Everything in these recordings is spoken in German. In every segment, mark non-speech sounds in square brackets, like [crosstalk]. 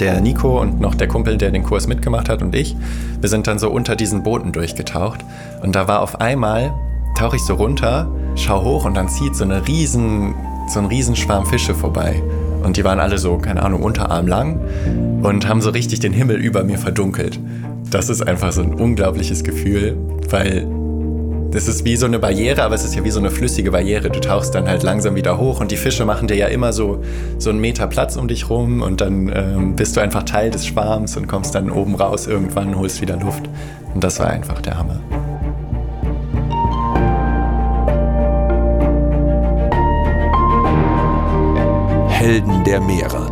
der Nico und noch der Kumpel, der den Kurs mitgemacht hat und ich, wir sind dann so unter diesen Booten durchgetaucht. Und da war auf einmal, tauche ich so runter, schau hoch und dann zieht so, eine riesen, so ein Riesenschwarm Fische vorbei. Und die waren alle so, keine Ahnung, Unterarm lang und haben so richtig den Himmel über mir verdunkelt. Das ist einfach so ein unglaubliches Gefühl, weil das ist wie so eine Barriere, aber es ist ja wie so eine flüssige Barriere. Du tauchst dann halt langsam wieder hoch und die Fische machen dir ja immer so, so einen Meter Platz um dich rum und dann ähm, bist du einfach Teil des Schwarms und kommst dann oben raus irgendwann, holst wieder Luft. Und das war einfach der Hammer. Helden der Meere.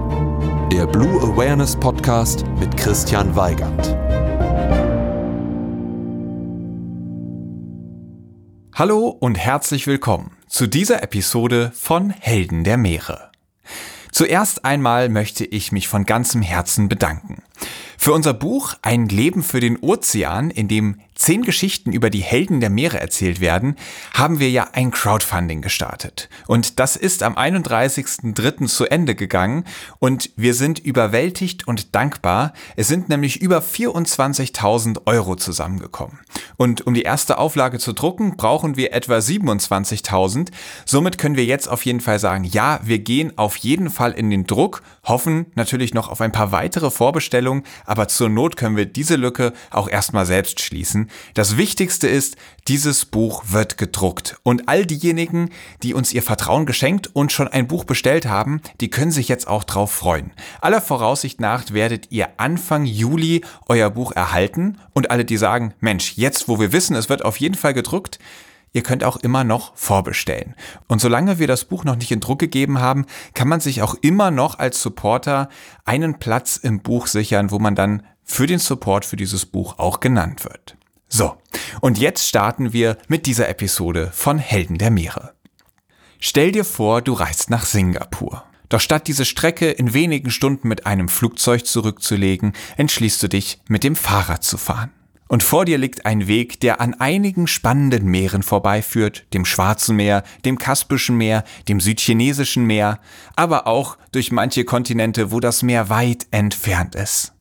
Der Blue Awareness Podcast mit Christian Weigand. Hallo und herzlich willkommen zu dieser Episode von Helden der Meere. Zuerst einmal möchte ich mich von ganzem Herzen bedanken. Für unser Buch Ein Leben für den Ozean, in dem zehn Geschichten über die Helden der Meere erzählt werden, haben wir ja ein Crowdfunding gestartet. Und das ist am 31.03. zu Ende gegangen und wir sind überwältigt und dankbar. Es sind nämlich über 24.000 Euro zusammengekommen. Und um die erste Auflage zu drucken, brauchen wir etwa 27.000. Somit können wir jetzt auf jeden Fall sagen, ja, wir gehen auf jeden Fall in den Druck, hoffen natürlich noch auf ein paar weitere Vorbestellungen, aber zur Not können wir diese Lücke auch erstmal selbst schließen. Das Wichtigste ist, dieses Buch wird gedruckt. Und all diejenigen, die uns ihr Vertrauen geschenkt und schon ein Buch bestellt haben, die können sich jetzt auch drauf freuen. Aller Voraussicht nach werdet ihr Anfang Juli euer Buch erhalten. Und alle, die sagen, Mensch, jetzt wo wir wissen, es wird auf jeden Fall gedruckt, Ihr könnt auch immer noch vorbestellen. Und solange wir das Buch noch nicht in Druck gegeben haben, kann man sich auch immer noch als Supporter einen Platz im Buch sichern, wo man dann für den Support für dieses Buch auch genannt wird. So, und jetzt starten wir mit dieser Episode von Helden der Meere. Stell dir vor, du reist nach Singapur. Doch statt diese Strecke in wenigen Stunden mit einem Flugzeug zurückzulegen, entschließt du dich, mit dem Fahrrad zu fahren. Und vor dir liegt ein Weg, der an einigen spannenden Meeren vorbeiführt, dem Schwarzen Meer, dem Kaspischen Meer, dem Südchinesischen Meer, aber auch durch manche Kontinente, wo das Meer weit entfernt ist.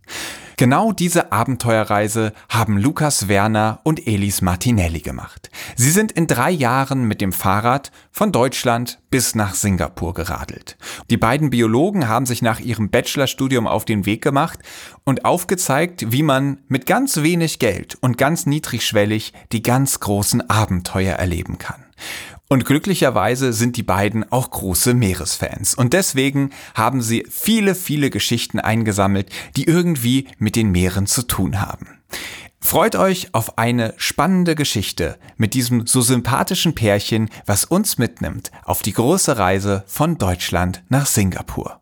Genau diese Abenteuerreise haben Lukas Werner und Elis Martinelli gemacht. Sie sind in drei Jahren mit dem Fahrrad von Deutschland bis nach Singapur geradelt. Die beiden Biologen haben sich nach ihrem Bachelorstudium auf den Weg gemacht und aufgezeigt, wie man mit ganz wenig Geld und ganz niedrigschwellig die ganz großen Abenteuer erleben kann. Und glücklicherweise sind die beiden auch große Meeresfans. Und deswegen haben sie viele, viele Geschichten eingesammelt, die irgendwie mit den Meeren zu tun haben. Freut euch auf eine spannende Geschichte mit diesem so sympathischen Pärchen, was uns mitnimmt auf die große Reise von Deutschland nach Singapur.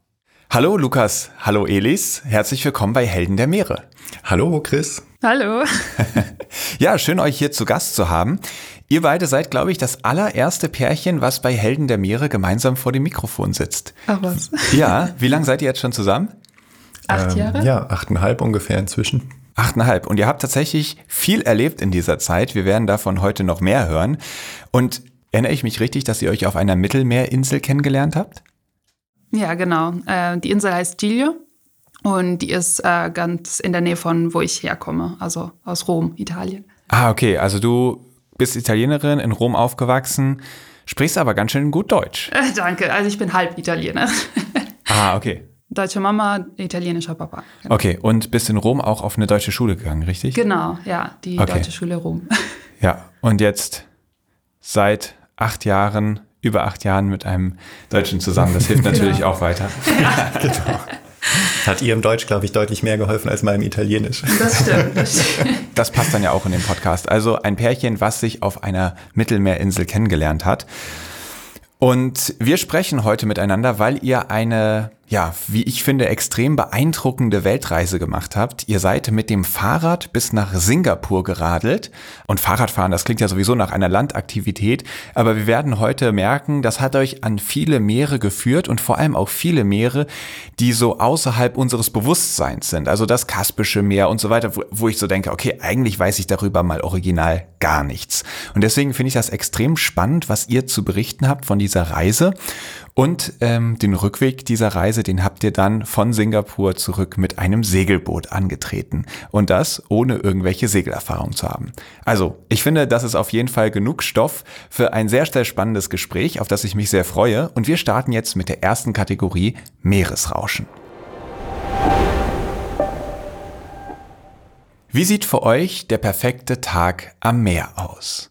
Hallo Lukas, hallo Elis, herzlich willkommen bei Helden der Meere. Hallo Chris. Hallo. [laughs] ja, schön euch hier zu Gast zu haben. Ihr beide seid, glaube ich, das allererste Pärchen, was bei Helden der Meere gemeinsam vor dem Mikrofon sitzt. Ach was. Ja, wie lange seid ihr jetzt schon zusammen? Acht Jahre? Ähm, ja, achteinhalb ungefähr inzwischen. Achteinhalb. Und ihr habt tatsächlich viel erlebt in dieser Zeit. Wir werden davon heute noch mehr hören. Und erinnere ich mich richtig, dass ihr euch auf einer Mittelmeerinsel kennengelernt habt? Ja, genau. Äh, die Insel heißt Giglio und die ist äh, ganz in der Nähe von, wo ich herkomme, also aus Rom, Italien. Ah, okay. Also du bist Italienerin, in Rom aufgewachsen, sprichst aber ganz schön gut Deutsch. Äh, danke, also ich bin halb Italiener. [laughs] ah, okay. Deutsche Mama, italienischer Papa. Genau. Okay, und bist in Rom auch auf eine deutsche Schule gegangen, richtig? Genau, ja, die okay. deutsche Schule Rom. [laughs] Ja, und jetzt seit acht Jahren, über acht Jahren mit einem Deutschen zusammen. Das hilft [laughs] natürlich genau. auch weiter. Ja. genau. [laughs] Hat ihrem Deutsch, glaube ich, deutlich mehr geholfen als meinem Italienisch. Das [laughs] stimmt. Das passt dann ja auch in den Podcast. Also ein Pärchen, was sich auf einer Mittelmeerinsel kennengelernt hat. Und wir sprechen heute miteinander, weil ihr eine ja, wie ich finde, extrem beeindruckende Weltreise gemacht habt. Ihr seid mit dem Fahrrad bis nach Singapur geradelt. Und Fahrradfahren, das klingt ja sowieso nach einer Landaktivität. Aber wir werden heute merken, das hat euch an viele Meere geführt und vor allem auch viele Meere, die so außerhalb unseres Bewusstseins sind. Also das Kaspische Meer und so weiter, wo, wo ich so denke, okay, eigentlich weiß ich darüber mal original gar nichts. Und deswegen finde ich das extrem spannend, was ihr zu berichten habt von dieser Reise und ähm, den Rückweg dieser Reise den habt ihr dann von Singapur zurück mit einem Segelboot angetreten. Und das ohne irgendwelche Segelerfahrung zu haben. Also, ich finde, das ist auf jeden Fall genug Stoff für ein sehr, sehr spannendes Gespräch, auf das ich mich sehr freue. Und wir starten jetzt mit der ersten Kategorie Meeresrauschen. Wie sieht für euch der perfekte Tag am Meer aus?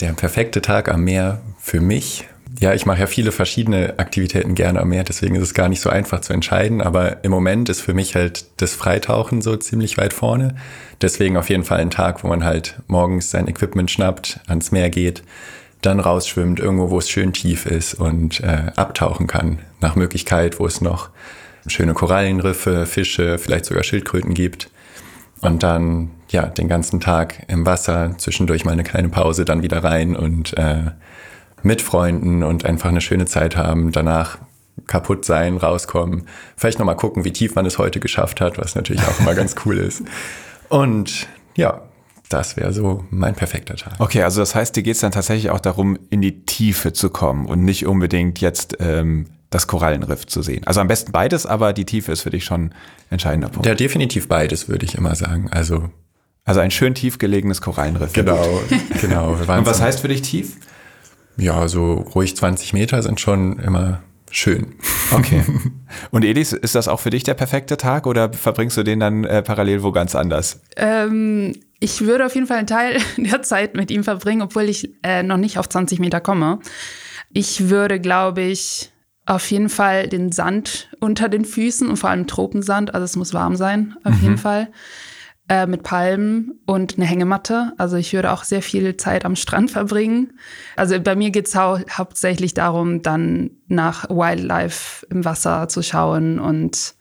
Der perfekte Tag am Meer für mich. Ja, ich mache ja viele verschiedene Aktivitäten gerne am Meer, deswegen ist es gar nicht so einfach zu entscheiden. Aber im Moment ist für mich halt das Freitauchen so ziemlich weit vorne. Deswegen auf jeden Fall ein Tag, wo man halt morgens sein Equipment schnappt, ans Meer geht, dann rausschwimmt, irgendwo, wo es schön tief ist und äh, abtauchen kann. Nach Möglichkeit, wo es noch schöne Korallenriffe, Fische, vielleicht sogar Schildkröten gibt und dann ja den ganzen Tag im Wasser, zwischendurch mal eine kleine Pause, dann wieder rein und äh, mit Freunden und einfach eine schöne Zeit haben. Danach kaputt sein, rauskommen, vielleicht nochmal gucken, wie tief man es heute geschafft hat, was natürlich auch immer ganz cool ist. Und ja, das wäre so mein perfekter Tag. Okay, also das heißt, dir geht es dann tatsächlich auch darum, in die Tiefe zu kommen und nicht unbedingt jetzt ähm, das Korallenriff zu sehen. Also am besten beides, aber die Tiefe ist für dich schon ein entscheidender Punkt. Ja, definitiv beides, würde ich immer sagen. Also, also ein schön tief gelegenes Korallenriff. Genau, genau. [laughs] Und was heißt für dich tief? Ja, so ruhig 20 Meter sind schon immer schön. Okay. [laughs] Und Elis, ist das auch für dich der perfekte Tag oder verbringst du den dann äh, parallel wo ganz anders? Ähm, ich würde auf jeden Fall einen Teil [laughs] der Zeit mit ihm verbringen, obwohl ich äh, noch nicht auf 20 Meter komme. Ich würde, glaube ich, auf jeden Fall den Sand unter den Füßen und vor allem Tropensand, also es muss warm sein, auf mhm. jeden Fall. Äh, mit Palmen und eine Hängematte. Also ich würde auch sehr viel Zeit am Strand verbringen. Also bei mir geht es hau hauptsächlich darum, dann nach Wildlife im Wasser zu schauen und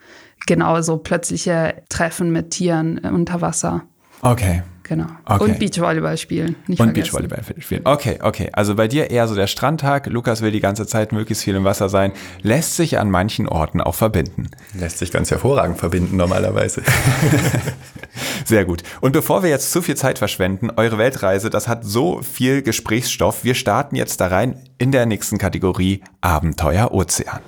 genauso plötzliche Treffen mit Tieren unter Wasser. Okay. Genau. Okay. Und Beachvolleyball spielen. Nicht und Beachvolleyball spielen. Okay, okay. Also bei dir eher so der Strandtag. Lukas will die ganze Zeit möglichst viel im Wasser sein. Lässt sich an manchen Orten auch verbinden. Lässt sich ganz hervorragend verbinden normalerweise. [laughs] Sehr gut. Und bevor wir jetzt zu viel Zeit verschwenden, eure Weltreise, das hat so viel Gesprächsstoff. Wir starten jetzt da rein in der nächsten Kategorie Abenteuer Ozean.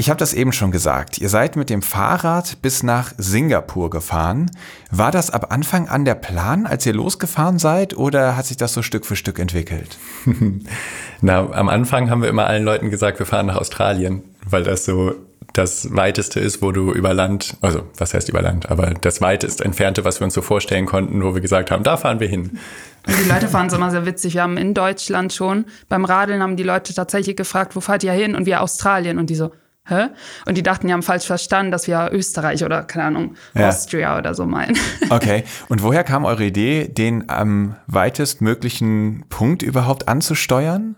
Ich habe das eben schon gesagt. Ihr seid mit dem Fahrrad bis nach Singapur gefahren. War das ab Anfang an der Plan, als ihr losgefahren seid, oder hat sich das so Stück für Stück entwickelt? [laughs] Na, am Anfang haben wir immer allen Leuten gesagt, wir fahren nach Australien, weil das so das weiteste ist, wo du über Land, also was heißt über Land, aber das weitest entfernte, was wir uns so vorstellen konnten, wo wir gesagt haben, da fahren wir hin. Und die Leute fanden es immer sehr witzig. Wir haben in Deutschland schon, beim Radeln haben die Leute tatsächlich gefragt, wo fahrt ihr hin? Und wir Australien. Und die so, Hä? Und die dachten, die haben falsch verstanden, dass wir Österreich oder, keine Ahnung, ja. Austria oder so meinen. [laughs] Okay. Und woher kam eure Idee, den am weitestmöglichen Punkt überhaupt anzusteuern?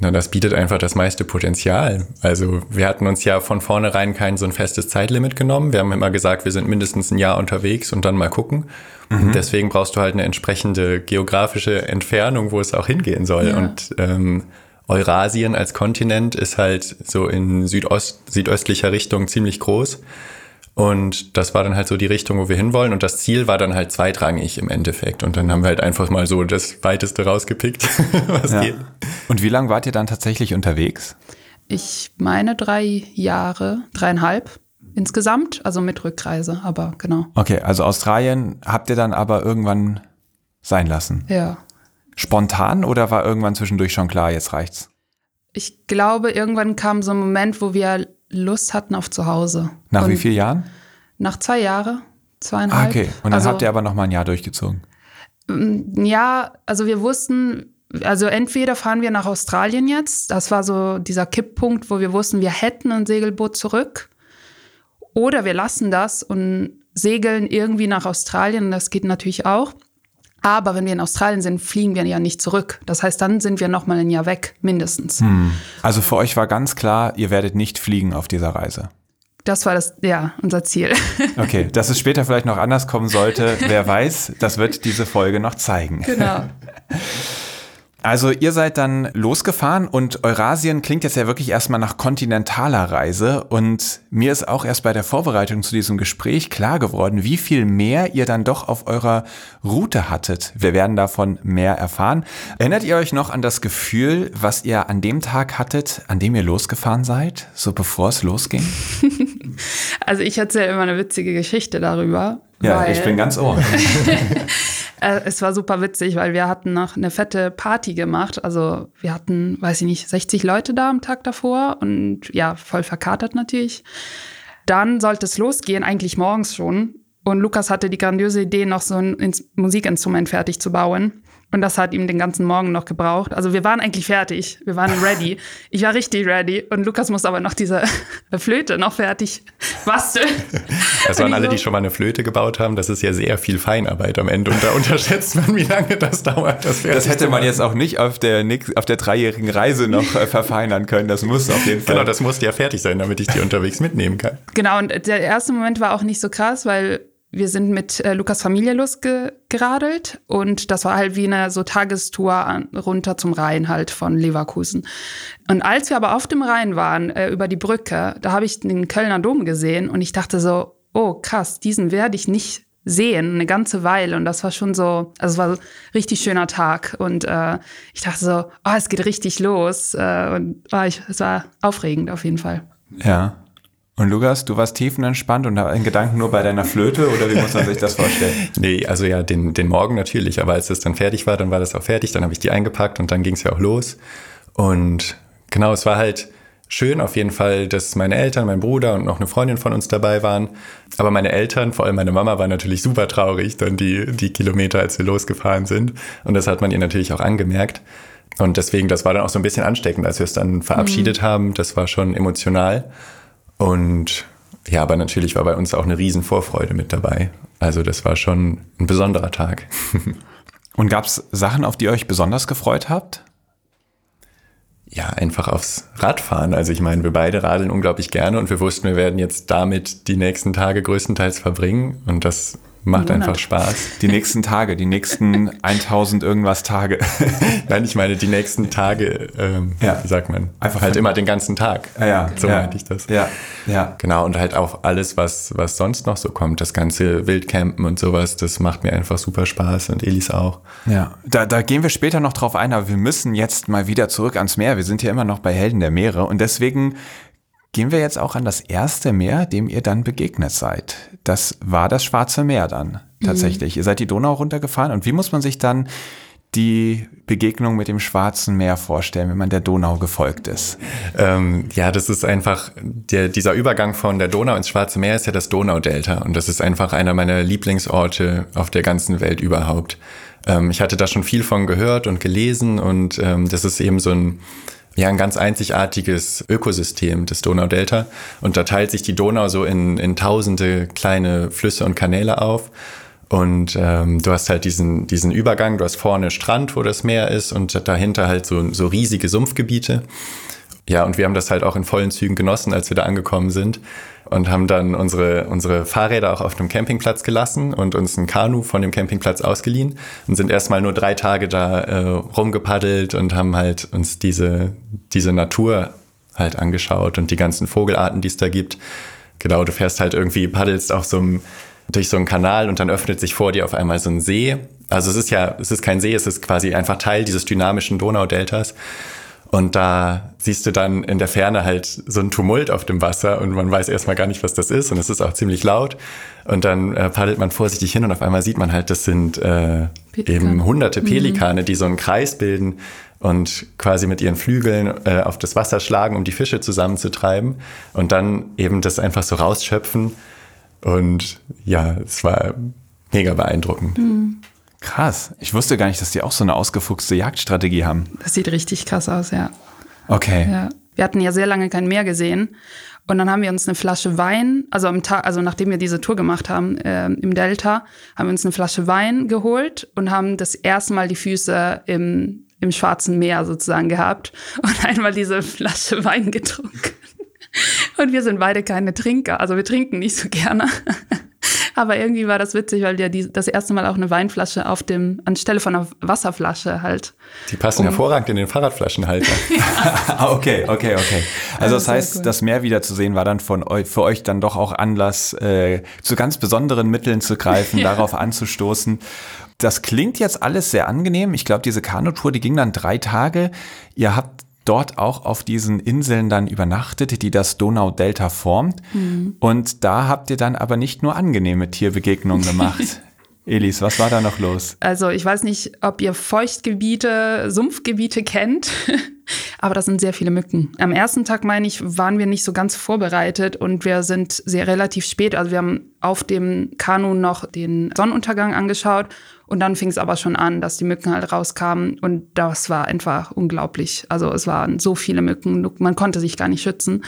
Na, das bietet einfach das meiste Potenzial. Also wir hatten uns ja von vornherein kein so ein festes Zeitlimit genommen. Wir haben immer gesagt, wir sind mindestens ein Jahr unterwegs und dann mal gucken. Mhm. Und deswegen brauchst du halt eine entsprechende geografische Entfernung, wo es auch hingehen soll. Ja. Und ähm, Eurasien als Kontinent ist halt so in Südost, südöstlicher Richtung ziemlich groß. Und das war dann halt so die Richtung, wo wir hinwollen. Und das Ziel war dann halt zweitrangig im Endeffekt. Und dann haben wir halt einfach mal so das Weiteste rausgepickt, [laughs] was ja. geht. Und wie lange wart ihr dann tatsächlich unterwegs? Ich meine drei Jahre, dreieinhalb insgesamt, also mit Rückreise, aber genau. Okay, also Australien habt ihr dann aber irgendwann sein lassen? Ja spontan oder war irgendwann zwischendurch schon klar, jetzt reicht's? Ich glaube, irgendwann kam so ein Moment, wo wir Lust hatten auf Zuhause. Nach Und wie vielen Jahren? Nach zwei Jahren, zweieinhalb. Ah, okay. Und dann also, habt ihr aber noch mal ein Jahr durchgezogen. Mm, ja, also wir wussten, also entweder fahren wir nach Australien jetzt, das war so dieser Kipppunkt, wo wir wussten, wir hätten ein Segelboot zurück, oder wir lassen das und segeln irgendwie nach Australien, das geht natürlich auch. Aber wenn wir in Australien sind, fliegen wir ja nicht zurück. Das heißt, dann sind wir noch mal ein Jahr weg, mindestens. Hm. Also für euch war ganz klar, ihr werdet nicht fliegen auf dieser Reise. Das war das, ja, unser Ziel. [laughs] Okay, dass es später vielleicht noch anders kommen sollte, wer weiß, das wird diese Folge noch zeigen. Genau. [laughs] Also ihr seid dann losgefahren und Eurasien klingt jetzt ja wirklich erstmal nach kontinentaler Reise und mir ist auch erst bei der Vorbereitung zu diesem Gespräch klar geworden, wie viel mehr ihr dann doch auf eurer Route hattet. Wir werden davon mehr erfahren. Erinnert ihr euch noch an das Gefühl, was ihr an dem Tag hattet, an dem ihr losgefahren seid, so bevor es losging? [laughs] also ich erzähle immer eine witzige Geschichte darüber. Ja, ich bin ganz ohr. [laughs] Äh, es war super witzig, weil wir hatten noch eine fette Party gemacht. Also wir hatten, weiß ich nicht, 60 Leute da am Tag davor und ja, voll verkatert natürlich. Dann sollte es losgehen, eigentlich morgens schon. Und Lukas hatte die grandiose Idee, noch so ein Musikinstrument fertig zu bauen. Und das hat ihm den ganzen Morgen noch gebraucht. Also wir waren eigentlich fertig. Wir waren ready. Ich war richtig ready. Und Lukas muss aber noch diese [laughs] Flöte noch fertig basteln. [laughs] Das waren alle, die schon mal eine Flöte gebaut haben. Das ist ja sehr viel Feinarbeit am Ende. Und da [laughs] unterschätzt man, wie lange das dauert. Das, das hätte man jetzt auch nicht auf der, auf der dreijährigen Reise noch äh, verfeinern können. Das muss auf jeden Fall. Genau, das musste ja fertig sein, damit ich die unterwegs mitnehmen kann. Genau, und der erste Moment war auch nicht so krass, weil wir sind mit äh, Lukas Familie losgeradelt und das war halt wie eine so Tagestour an, runter zum Rhein halt von Leverkusen. Und als wir aber auf dem Rhein waren, äh, über die Brücke, da habe ich den Kölner Dom gesehen und ich dachte so, oh krass, diesen werde ich nicht sehen, eine ganze Weile. Und das war schon so, also es war ein richtig schöner Tag. Und äh, ich dachte so, oh, es geht richtig los. Äh, und oh, ich, es war aufregend auf jeden Fall. Ja. Und Lukas, du warst tiefenentspannt und in Gedanken nur bei deiner Flöte oder wie muss man sich das vorstellen? [laughs] nee, also ja, den, den Morgen natürlich, aber als es dann fertig war, dann war das auch fertig, dann habe ich die eingepackt und dann ging es ja auch los. Und genau, es war halt schön auf jeden Fall, dass meine Eltern, mein Bruder und noch eine Freundin von uns dabei waren. Aber meine Eltern, vor allem meine Mama, war natürlich super traurig, dann die, die Kilometer, als wir losgefahren sind. Und das hat man ihr natürlich auch angemerkt. Und deswegen, das war dann auch so ein bisschen ansteckend, als wir es dann verabschiedet mhm. haben. Das war schon emotional. Und ja, aber natürlich war bei uns auch eine riesen Vorfreude mit dabei. Also das war schon ein besonderer Tag. [laughs] Und gab es Sachen, auf die ihr euch besonders gefreut habt? Ja, einfach aufs Radfahren. Also ich meine, wir beide radeln unglaublich gerne und wir wussten, wir werden jetzt damit die nächsten Tage größtenteils verbringen. Und das Macht Monat. einfach Spaß. Die nächsten Tage, die nächsten [laughs] 1000 irgendwas Tage. [laughs] Nein, ich meine die nächsten Tage, ähm, ja. wie sagt man? Einfach halt immer den ganzen Tag. Ja, ja. So ja. meinte ich das. Ja, ja. Genau, und halt auch alles, was, was sonst noch so kommt. Das ganze Wildcampen und sowas, das macht mir einfach super Spaß und Elis auch. Ja, da, da gehen wir später noch drauf ein, aber wir müssen jetzt mal wieder zurück ans Meer. Wir sind hier immer noch bei Helden der Meere und deswegen Gehen wir jetzt auch an das erste Meer, dem ihr dann begegnet seid. Das war das Schwarze Meer dann tatsächlich. Mhm. Ihr seid die Donau runtergefahren und wie muss man sich dann die Begegnung mit dem Schwarzen Meer vorstellen, wenn man der Donau gefolgt ist? Ähm, ja, das ist einfach, der, dieser Übergang von der Donau ins Schwarze Meer ist ja das Donaudelta und das ist einfach einer meiner Lieblingsorte auf der ganzen Welt überhaupt. Ähm, ich hatte da schon viel von gehört und gelesen und ähm, das ist eben so ein ja ein ganz einzigartiges Ökosystem des Donaudelta. Und da teilt sich die Donau so in, in tausende kleine Flüsse und Kanäle auf. Und ähm, du hast halt diesen, diesen Übergang, du hast vorne Strand, wo das Meer ist und dahinter halt so, so riesige Sumpfgebiete. Ja, und wir haben das halt auch in vollen Zügen genossen, als wir da angekommen sind und haben dann unsere, unsere Fahrräder auch auf dem Campingplatz gelassen und uns ein Kanu von dem Campingplatz ausgeliehen und sind erstmal nur drei Tage da äh, rumgepaddelt und haben halt uns diese, diese Natur halt angeschaut und die ganzen Vogelarten, die es da gibt. Genau, du fährst halt irgendwie, paddelst auf so einem, durch so einen Kanal und dann öffnet sich vor dir auf einmal so ein See. Also es ist ja, es ist kein See, es ist quasi einfach Teil dieses dynamischen Donaudeltas. Und da siehst du dann in der Ferne halt so ein Tumult auf dem Wasser und man weiß erstmal gar nicht, was das ist und es ist auch ziemlich laut. Und dann äh, paddelt man vorsichtig hin und auf einmal sieht man halt, das sind äh, eben hunderte mhm. Pelikane, mhm. die so einen Kreis bilden und quasi mit ihren Flügeln äh, auf das Wasser schlagen, um die Fische zusammenzutreiben und dann eben das einfach so rausschöpfen. Und ja, es war mega beeindruckend. Mhm. Krass. Ich wusste gar nicht, dass die auch so eine ausgefuchste Jagdstrategie haben. Das sieht richtig krass aus, ja. Okay. Ja. Wir hatten ja sehr lange kein Meer gesehen. Und dann haben wir uns eine Flasche Wein, also am Tag, also nachdem wir diese Tour gemacht haben äh, im Delta, haben wir uns eine Flasche Wein geholt und haben das erste Mal die Füße im, im Schwarzen Meer sozusagen gehabt und [laughs] einmal diese Flasche Wein getrunken. Und wir sind beide keine Trinker, also wir trinken nicht so gerne. Aber irgendwie war das witzig, weil wir die, das erste Mal auch eine Weinflasche auf dem, anstelle von einer Wasserflasche halt. Die passen um, hervorragend in den Fahrradflaschenhalter. [laughs] Ah, [laughs] okay, okay, okay. Also das heißt, cool. das Meer wiederzusehen war dann von euch, für euch dann doch auch Anlass, äh, zu ganz besonderen Mitteln zu greifen, [laughs] ja. darauf anzustoßen. Das klingt jetzt alles sehr angenehm. Ich glaube, diese Kanutour, die ging dann drei Tage. Ihr habt dort auch auf diesen Inseln dann übernachtet, die das Donaudelta formt. Mhm. Und da habt ihr dann aber nicht nur angenehme Tierbegegnungen gemacht. [laughs] Elis, was war da noch los? Also ich weiß nicht, ob ihr Feuchtgebiete, Sumpfgebiete kennt, [laughs] aber das sind sehr viele Mücken. Am ersten Tag, meine ich, waren wir nicht so ganz vorbereitet und wir sind sehr relativ spät. Also wir haben auf dem Kanu noch den Sonnenuntergang angeschaut und dann fing es aber schon an, dass die Mücken halt rauskamen und das war einfach unglaublich. Also es waren so viele Mücken, man konnte sich gar nicht schützen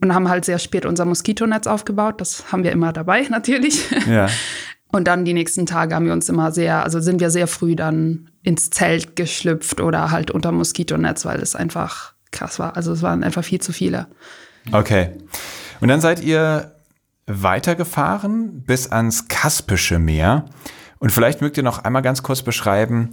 und haben halt sehr spät unser Moskitonetz aufgebaut. Das haben wir immer dabei [laughs] natürlich. Ja. Und dann die nächsten Tage haben wir uns immer sehr, also sind wir sehr früh dann ins Zelt geschlüpft oder halt unter Moskitonetz, weil es einfach krass war. Also es waren einfach viel zu viele. Okay. Und dann seid ihr weitergefahren bis ans Kaspische Meer. Und vielleicht mögt ihr noch einmal ganz kurz beschreiben,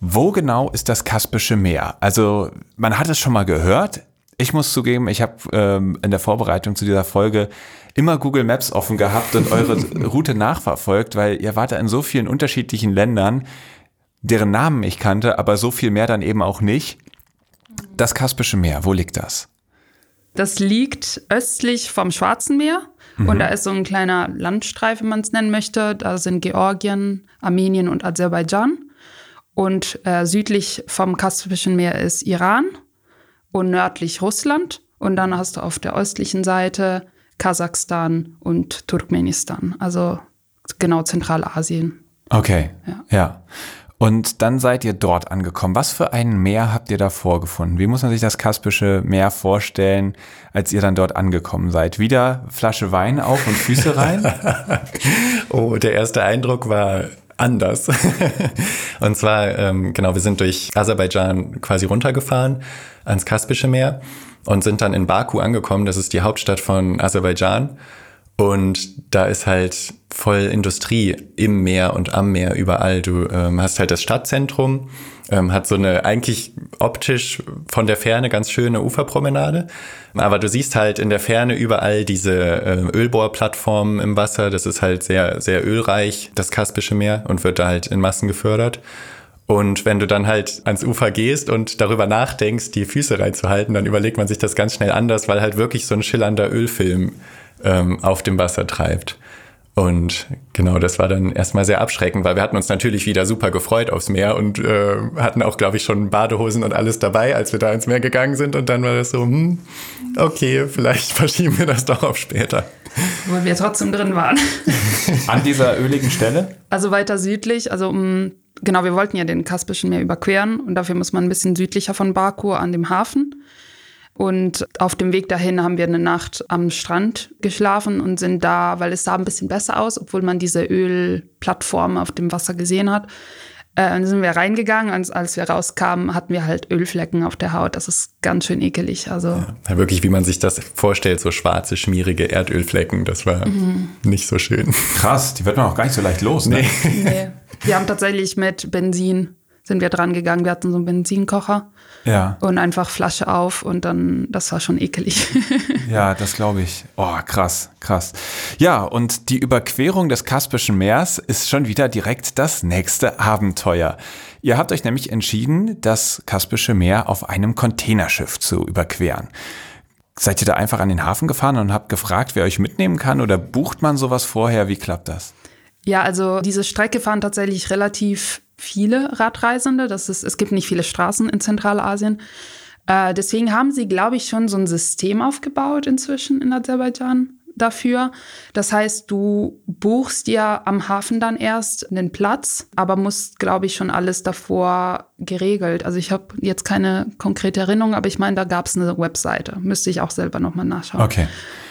wo genau ist das Kaspische Meer? Also man hat es schon mal gehört. Ich muss zugeben, ich habe ähm, in der Vorbereitung zu dieser Folge immer Google Maps offen gehabt und eure [laughs] Route nachverfolgt, weil ihr wart da in so vielen unterschiedlichen Ländern, deren Namen ich kannte, aber so viel mehr dann eben auch nicht. Das Kaspische Meer, wo liegt das? Das liegt östlich vom Schwarzen Meer. Mhm. Und da ist so ein kleiner Landstreif, wenn man es nennen möchte. Da sind Georgien, Armenien und Aserbaidschan. Und äh, südlich vom Kaspischen Meer ist Iran und nördlich Russland. Und dann hast du auf der östlichen Seite Kasachstan und Turkmenistan. Also genau Zentralasien. Okay. Ja. ja. Und dann seid ihr dort angekommen. Was für ein Meer habt ihr da vorgefunden? Wie muss man sich das Kaspische Meer vorstellen, als ihr dann dort angekommen seid? Wieder Flasche Wein auf und Füße rein? [laughs] oh, der erste Eindruck war anders. [laughs] und zwar, ähm, genau, wir sind durch Aserbaidschan quasi runtergefahren ans Kaspische Meer und sind dann in Baku angekommen. Das ist die Hauptstadt von Aserbaidschan. Und da ist halt voll Industrie im Meer und am Meer überall. Du ähm, hast halt das Stadtzentrum, ähm, hat so eine eigentlich optisch von der Ferne ganz schöne Uferpromenade. Aber du siehst halt in der Ferne überall diese äh, Ölbohrplattformen im Wasser. Das ist halt sehr, sehr ölreich, das Kaspische Meer, und wird da halt in Massen gefördert. Und wenn du dann halt ans Ufer gehst und darüber nachdenkst, die Füße reinzuhalten, dann überlegt man sich das ganz schnell anders, weil halt wirklich so ein schillernder Ölfilm ähm, auf dem Wasser treibt. Und genau, das war dann erstmal sehr abschreckend, weil wir hatten uns natürlich wieder super gefreut aufs Meer und äh, hatten auch, glaube ich, schon Badehosen und alles dabei, als wir da ins Meer gegangen sind. Und dann war das so, hm, okay, vielleicht [laughs] verschieben wir das doch auf später. Weil wir trotzdem drin waren. [laughs] An dieser öligen Stelle? Also weiter südlich, also um, genau, wir wollten ja den Kaspischen Meer überqueren und dafür muss man ein bisschen südlicher von Baku an dem Hafen. Und auf dem Weg dahin haben wir eine Nacht am Strand geschlafen und sind da, weil es sah ein bisschen besser aus, obwohl man diese Ölplattform auf dem Wasser gesehen hat. Äh, dann sind wir reingegangen und als wir rauskamen, hatten wir halt Ölflecken auf der Haut. Das ist ganz schön ekelig. Also ja, wirklich, wie man sich das vorstellt, so schwarze, schmierige Erdölflecken. Das war mhm. nicht so schön. Krass, die wird man auch gar nicht so leicht los, ne? Nee. nee. Wir haben tatsächlich mit Benzin sind wir dran gegangen. Wir hatten so einen Benzinkocher. Ja. Und einfach Flasche auf und dann, das war schon ekelig. [laughs] ja, das glaube ich. Oh, krass, krass. Ja, und die Überquerung des Kaspischen Meers ist schon wieder direkt das nächste Abenteuer. Ihr habt euch nämlich entschieden, das Kaspische Meer auf einem Containerschiff zu überqueren. Seid ihr da einfach an den Hafen gefahren und habt gefragt, wer euch mitnehmen kann oder bucht man sowas vorher? Wie klappt das? Ja, also diese Strecke fahren tatsächlich relativ viele Radreisende. Das ist, es gibt nicht viele Straßen in Zentralasien. Äh, deswegen haben sie, glaube ich, schon so ein System aufgebaut inzwischen in Aserbaidschan dafür. Das heißt, du buchst ja am Hafen dann erst einen Platz, aber musst, glaube ich, schon alles davor geregelt. Also ich habe jetzt keine konkrete Erinnerung, aber ich meine, da gab es eine Webseite. Müsste ich auch selber nochmal nachschauen. Okay.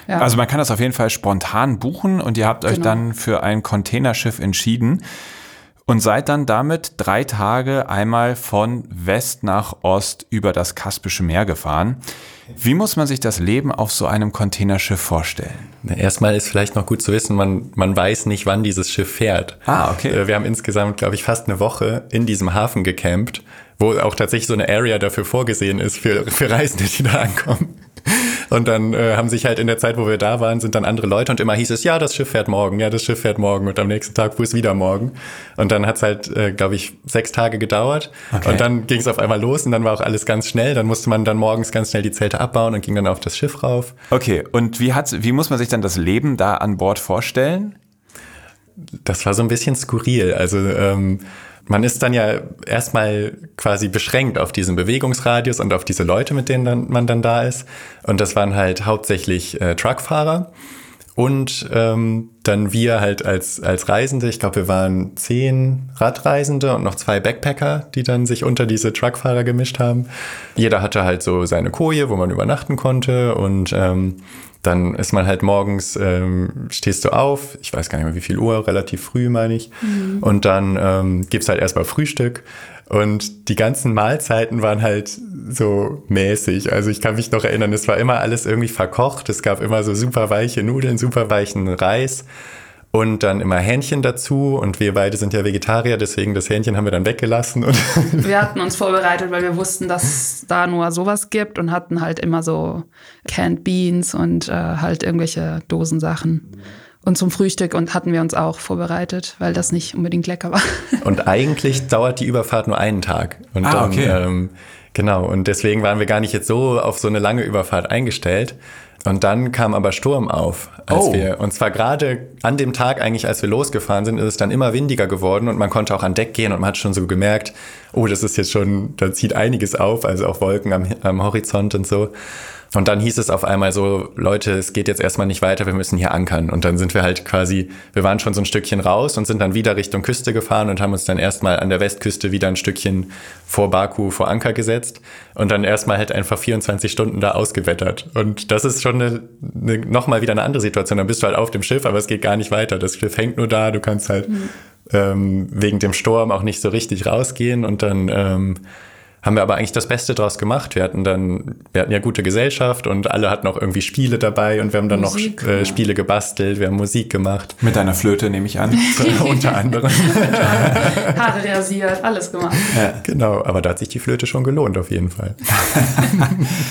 Ja. Also man kann das auf jeden Fall spontan buchen und ihr habt euch genau. dann für ein Containerschiff entschieden. Und seid dann damit drei Tage einmal von West nach Ost über das Kaspische Meer gefahren. Wie muss man sich das Leben auf so einem Containerschiff vorstellen? Erstmal ist vielleicht noch gut zu wissen, man, man weiß nicht, wann dieses Schiff fährt. Ah, okay. Äh, Wir haben insgesamt, glaube ich, fast eine Woche in diesem Hafen gecampt, wo auch tatsächlich so eine Area dafür vorgesehen ist für, für Reisende, die da ankommen. Und dann äh, haben sich halt in der Zeit, wo wir da waren, sind dann andere Leute und immer hieß es, ja, das Schiff fährt morgen, ja, das Schiff fährt morgen und am nächsten Tag fuhr es wieder morgen. Und dann hat's halt, äh, glaube ich, sechs Tage gedauert Okay. und dann ging es auf einmal los und dann war auch alles ganz schnell. Dann musste man dann morgens ganz schnell die Zelte abbauen und ging dann auf das Schiff rauf. Okay, und wie, hat, wie muss man sich dann das Leben da an Bord vorstellen? Das war so ein bisschen skurril. Also ähm, man ist dann ja erstmal quasi beschränkt auf diesen Bewegungsradius und auf diese Leute, mit denen dann, man dann da ist. Und das waren halt hauptsächlich äh, Truckfahrer. Und ähm, dann wir halt als, als Reisende, ich glaube, wir waren zehn Radreisende und noch zwei Backpacker, die dann sich unter diese Truckfahrer gemischt haben. Jeder hatte halt so seine Koje, wo man übernachten konnte und ähm, dann ist man halt morgens, ähm, stehst du auf, ich weiß gar nicht mehr wie viel Uhr, relativ früh meine ich. Und dann ähm, gibt's halt erstmal Frühstück. Und die ganzen Mahlzeiten waren halt so mäßig. Also ich kann mich noch erinnern, es war immer alles irgendwie verkocht. Es gab immer so super weiche Nudeln, super weichen Reis und dann immer Hähnchen dazu. Und wir beide sind ja Vegetarier, deswegen das Hähnchen haben wir dann weggelassen. Und Wir [laughs] hatten uns vorbereitet, weil wir wussten, dass es da nur sowas gibt und hatten halt immer so Canned Beans und äh, halt irgendwelche Dosensachen. Und zum Frühstück und hatten wir uns auch vorbereitet, weil das nicht unbedingt lecker war. [laughs] Und eigentlich dauert die Überfahrt nur einen Tag. Und Ah, dann, okay. ähm, genau, und deswegen waren wir gar nicht jetzt so auf so eine lange Überfahrt eingestellt. Und dann kam aber Sturm auf, als Oh. wir, und zwar gerade an dem Tag eigentlich, als wir losgefahren sind, ist es dann immer windiger geworden und man konnte auch an Deck gehen und man hat schon so gemerkt, oh, das ist jetzt schon, da zieht einiges auf, also auch Wolken am, am Horizont und so. Und dann hieß es auf einmal so, Leute, es geht jetzt erstmal nicht weiter, wir müssen hier ankern. Und dann sind wir halt quasi, wir waren schon so ein Stückchen raus und sind dann wieder Richtung Küste gefahren und haben uns dann erstmal an der Westküste wieder ein Stückchen vor Baku vor Anker gesetzt und dann erstmal halt einfach 24 Stunden da ausgewettert. Und das ist schon eine, eine, nochmal wieder eine andere Situation. Dann bist du halt auf dem Schiff, aber es geht gar nicht weiter. Das Schiff hängt nur da, du kannst halt ähm, wegen dem Sturm auch nicht so richtig rausgehen und dann ähm, haben wir aber eigentlich das Beste draus gemacht. Wir hatten dann, wir hatten ja gute Gesellschaft und alle hatten auch irgendwie Spiele dabei und wir haben dann Musik, noch äh, ja. Spiele gebastelt, wir haben Musik gemacht. Mit deiner Flöte nehme ich an. [laughs] [laughs] unter anderem. [laughs] Haare rasiert, alles gemacht. genau, aber da hat sich die Flöte schon gelohnt, auf jeden Fall.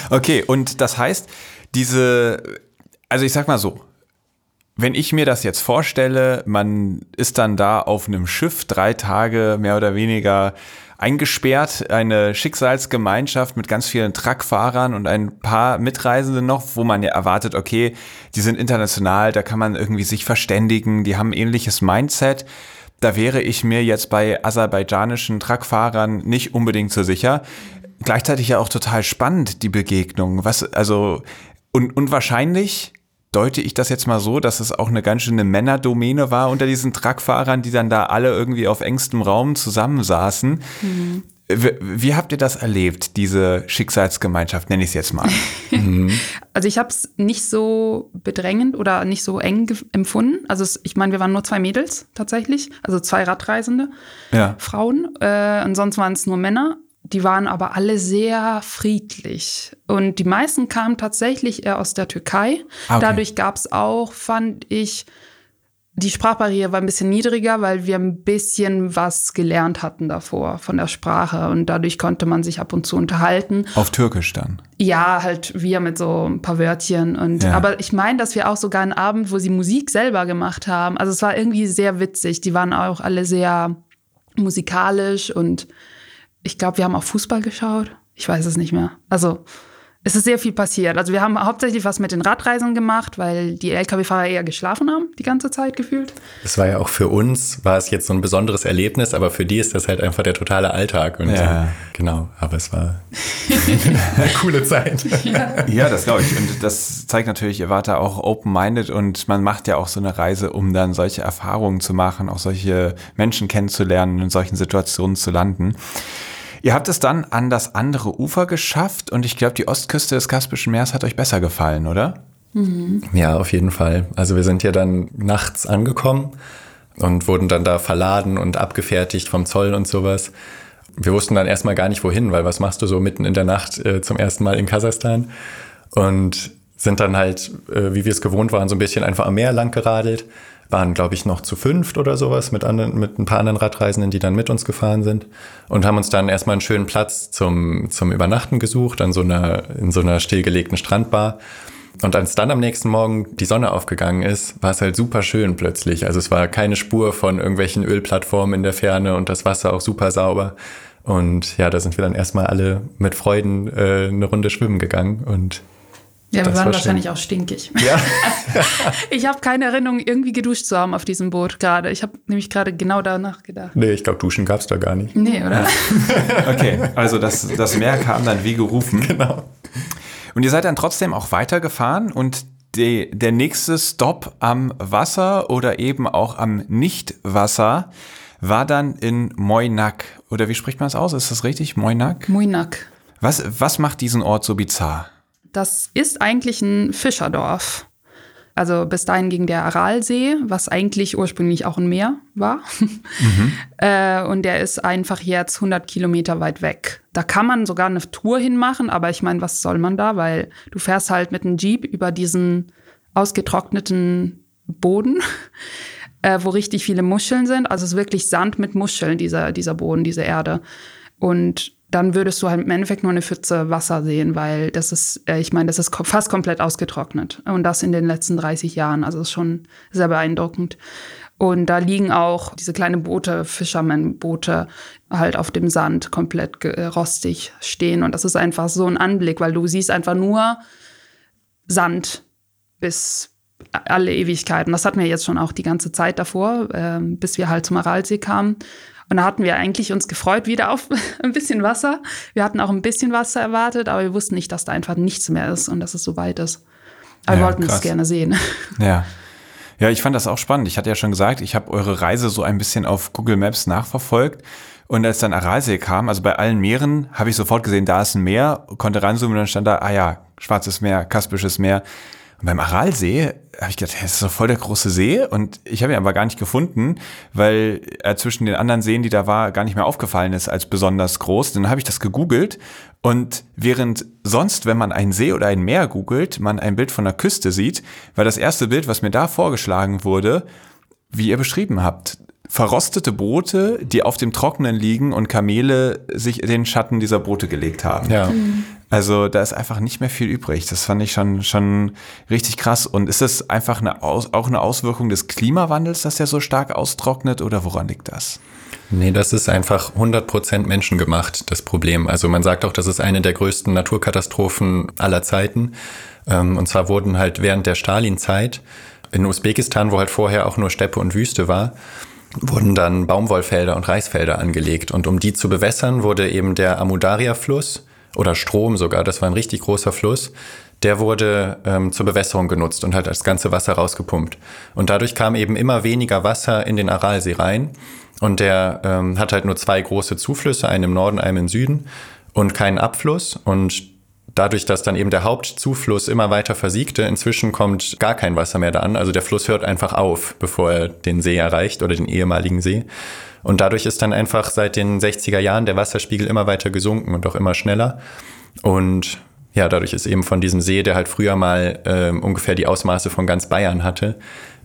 Okay, und das heißt, diese, also ich sag mal so, wenn ich mir das jetzt vorstelle, man ist dann da auf einem Schiff drei Tage mehr oder weniger eingesperrt, eine Schicksalsgemeinschaft mit ganz vielen Truckfahrern und ein paar Mitreisenden noch, wo man ja erwartet, okay, die sind international, da kann man irgendwie sich verständigen, die haben ein ähnliches Mindset. Da wäre ich mir jetzt bei aserbaidschanischen Truckfahrern nicht unbedingt so sicher. Gleichzeitig ja auch total spannend, die Begegnung. Was, also, und, und wahrscheinlich deute ich das jetzt mal so, dass es auch eine ganz schöne Männerdomäne war unter diesen Truckfahrern, die dann da alle irgendwie auf engstem Raum zusammensaßen. Wie, wie habt ihr das erlebt, diese Schicksalsgemeinschaft, nenne ich es jetzt mal? [laughs] Also ich habe es nicht so bedrängend oder nicht so eng empfunden. Also es, ich meine, wir waren nur zwei Mädels tatsächlich, also zwei Radreisende Ja. Frauen. Äh, ansonsten waren es nur Männer. Die waren aber alle sehr friedlich. Und die meisten kamen tatsächlich eher aus der Türkei. Ah, okay. Dadurch gab es auch, fand ich, die Sprachbarriere war ein bisschen niedriger, weil wir ein bisschen was gelernt hatten davor von der Sprache. Und dadurch konnte man sich ab und zu unterhalten. Auf Türkisch dann. Ja, halt wir mit so ein paar Wörtchen. Und Ja. aber ich meine, dass wir auch sogar einen Abend, wo sie Musik selber gemacht haben. Also es war irgendwie sehr witzig. Die waren auch alle sehr musikalisch und ich glaube, wir haben auch Fußball geschaut. Ich weiß es nicht mehr. Also es ist sehr viel passiert. Also wir haben hauptsächlich was mit den Radreisen gemacht, weil die Lkw-Fahrer eher geschlafen haben, die ganze Zeit gefühlt. Das war ja auch für uns, war es jetzt so ein besonderes Erlebnis, aber für die ist das halt einfach der totale Alltag. Und Ja. äh, genau, aber es war [laughs] eine coole Zeit. Ja, das glaube ich. Und das zeigt natürlich, ihr wart da auch open-minded und man macht ja auch so eine Reise, um dann solche Erfahrungen zu machen, auch solche Menschen kennenzulernen, in solchen Situationen zu landen. Ihr habt es dann an das andere Ufer geschafft und ich glaube, die Ostküste des Kaspischen Meeres hat euch besser gefallen, oder? Ja, auf jeden Fall. Also wir sind ja dann nachts angekommen und wurden dann da verladen und abgefertigt vom Zoll und sowas. Wir wussten dann erstmal gar nicht wohin, weil was machst du so mitten in der Nacht äh, zum ersten Mal in Kasachstan? Und sind dann halt, äh, wie wir es gewohnt waren, so ein bisschen einfach am Meer lang geradelt. Waren, glaube ich, noch zu fünft oder sowas mit, anderen, mit ein paar anderen Radreisenden, die dann mit uns gefahren sind. Und haben uns dann erstmal einen schönen Platz zum, zum Übernachten gesucht, an so einer, in so einer stillgelegten Strandbar. Und als dann am nächsten Morgen die Sonne aufgegangen ist, war es halt super schön plötzlich. Also es war keine Spur von irgendwelchen Ölplattformen in der Ferne und das Wasser auch super sauber. Und ja, da sind wir dann erstmal alle mit Freuden äh, eine Runde schwimmen gegangen und ja, wir Das waren war wahrscheinlich auch stinkig. ja, [laughs] Ich habe keine Erinnerung, irgendwie geduscht zu haben auf diesem Boot gerade. Ich habe nämlich gerade genau danach gedacht. nee, ich glaube, Duschen gab's da gar nicht. Nee, oder? [laughs] Okay, also das, das Meer kam dann wie gerufen. Genau. Und ihr seid dann trotzdem auch weitergefahren und die, der nächste Stop am Wasser oder eben auch am Nichtwasser war dann in Moynak. Oder wie spricht man es aus? Ist das richtig? Moynak? Muinak. Was, was macht diesen Ort so bizarr? Das ist eigentlich ein Fischerdorf. Also bis dahin ging der Aralsee, was eigentlich ursprünglich auch ein Meer war. [laughs] äh, und der ist einfach jetzt 100 Kilometer weit weg. Da kann man sogar eine Tour hinmachen, aber ich meine, was soll man da? Weil du fährst halt mit einem Jeep über diesen ausgetrockneten Boden, [laughs] äh, wo richtig viele Muscheln sind. Also es ist wirklich Sand mit Muscheln, dieser, dieser Boden, diese Erde. Und dann würdest du halt im Endeffekt nur eine Pfütze Wasser sehen, weil das ist, äh, ich meine, das ist fast komplett ausgetrocknet. Und das in den letzten 30 Jahren. Also ist schon sehr beeindruckend. Und da liegen auch diese kleinen Boote, Fisherman-Boote, halt auf dem Sand komplett äh, rostig stehen. Und das ist einfach so ein Anblick, weil du siehst einfach nur Sand bis alle Ewigkeiten. Das hatten wir jetzt schon auch die ganze Zeit davor, ähm, bis wir halt zum Aralsee kamen. Und da hatten wir eigentlich uns gefreut wieder auf [laughs] ein bisschen Wasser. Wir hatten auch ein bisschen Wasser erwartet, aber wir wussten nicht, dass da einfach nichts mehr ist und dass es so weit ist. Aber Ja, wir wollten es gerne sehen. [laughs] Ja. Ja, ich fand das auch spannend. Ich hatte ja schon gesagt, ich habe eure Reise so ein bisschen auf Google Maps nachverfolgt. Und als dann Aralsee kam, also bei allen Meeren, habe ich sofort gesehen, da ist ein Meer, konnte reinzoomen und dann stand da, ah ja, Schwarzes Meer, Kaspisches Meer. Und beim Aralsee habe ich gedacht, hey, das ist doch voll der große See. Und ich habe ihn aber gar nicht gefunden, weil er zwischen den anderen Seen, die da war, gar nicht mehr aufgefallen ist als besonders groß. Dann habe ich das gegoogelt. Und während sonst, wenn man einen See oder ein Meer googelt, man ein Bild von der Küste sieht, war das erste Bild, was mir da vorgeschlagen wurde, wie ihr beschrieben habt. Verrostete Boote, die auf dem Trockenen liegen und Kamele sich in den Schatten dieser Boote gelegt haben. Ja. Also da ist einfach nicht mehr viel übrig. Das fand ich schon, schon richtig krass. Und ist das einfach eine Aus, auch eine Auswirkung des Klimawandels, dass der so stark austrocknet oder woran liegt das? Nee, das ist einfach 100% menschengemacht, das Problem. Also man sagt auch, das ist eine der größten Naturkatastrophen aller Zeiten. Ähm, Und zwar wurden halt während der Stalin-Zeit in Usbekistan, wo halt vorher auch nur Steppe und Wüste war, wurden dann Baumwollfelder und Reisfelder angelegt. Und um die zu bewässern, wurde eben der Amudarya-Fluss oder Strom sogar, das war ein richtig großer Fluss, der wurde ähm, zur Bewässerung genutzt und halt das ganze Wasser rausgepumpt. Und dadurch kam eben immer weniger Wasser in den Aralsee rein. Und der ähm, hat halt nur zwei große Zuflüsse, einen im Norden, einen im Süden und keinen Abfluss. Und dadurch, dass dann eben der Hauptzufluss immer weiter versiegte, inzwischen kommt gar kein Wasser mehr da an. Also der Fluss hört einfach auf, bevor er den See erreicht oder den ehemaligen See. Und dadurch ist dann einfach seit den 60er Jahren der Wasserspiegel immer weiter gesunken und auch immer schneller. Und ja, dadurch ist eben von diesem See, der halt früher mal ähm, ungefähr die Ausmaße von ganz Bayern hatte,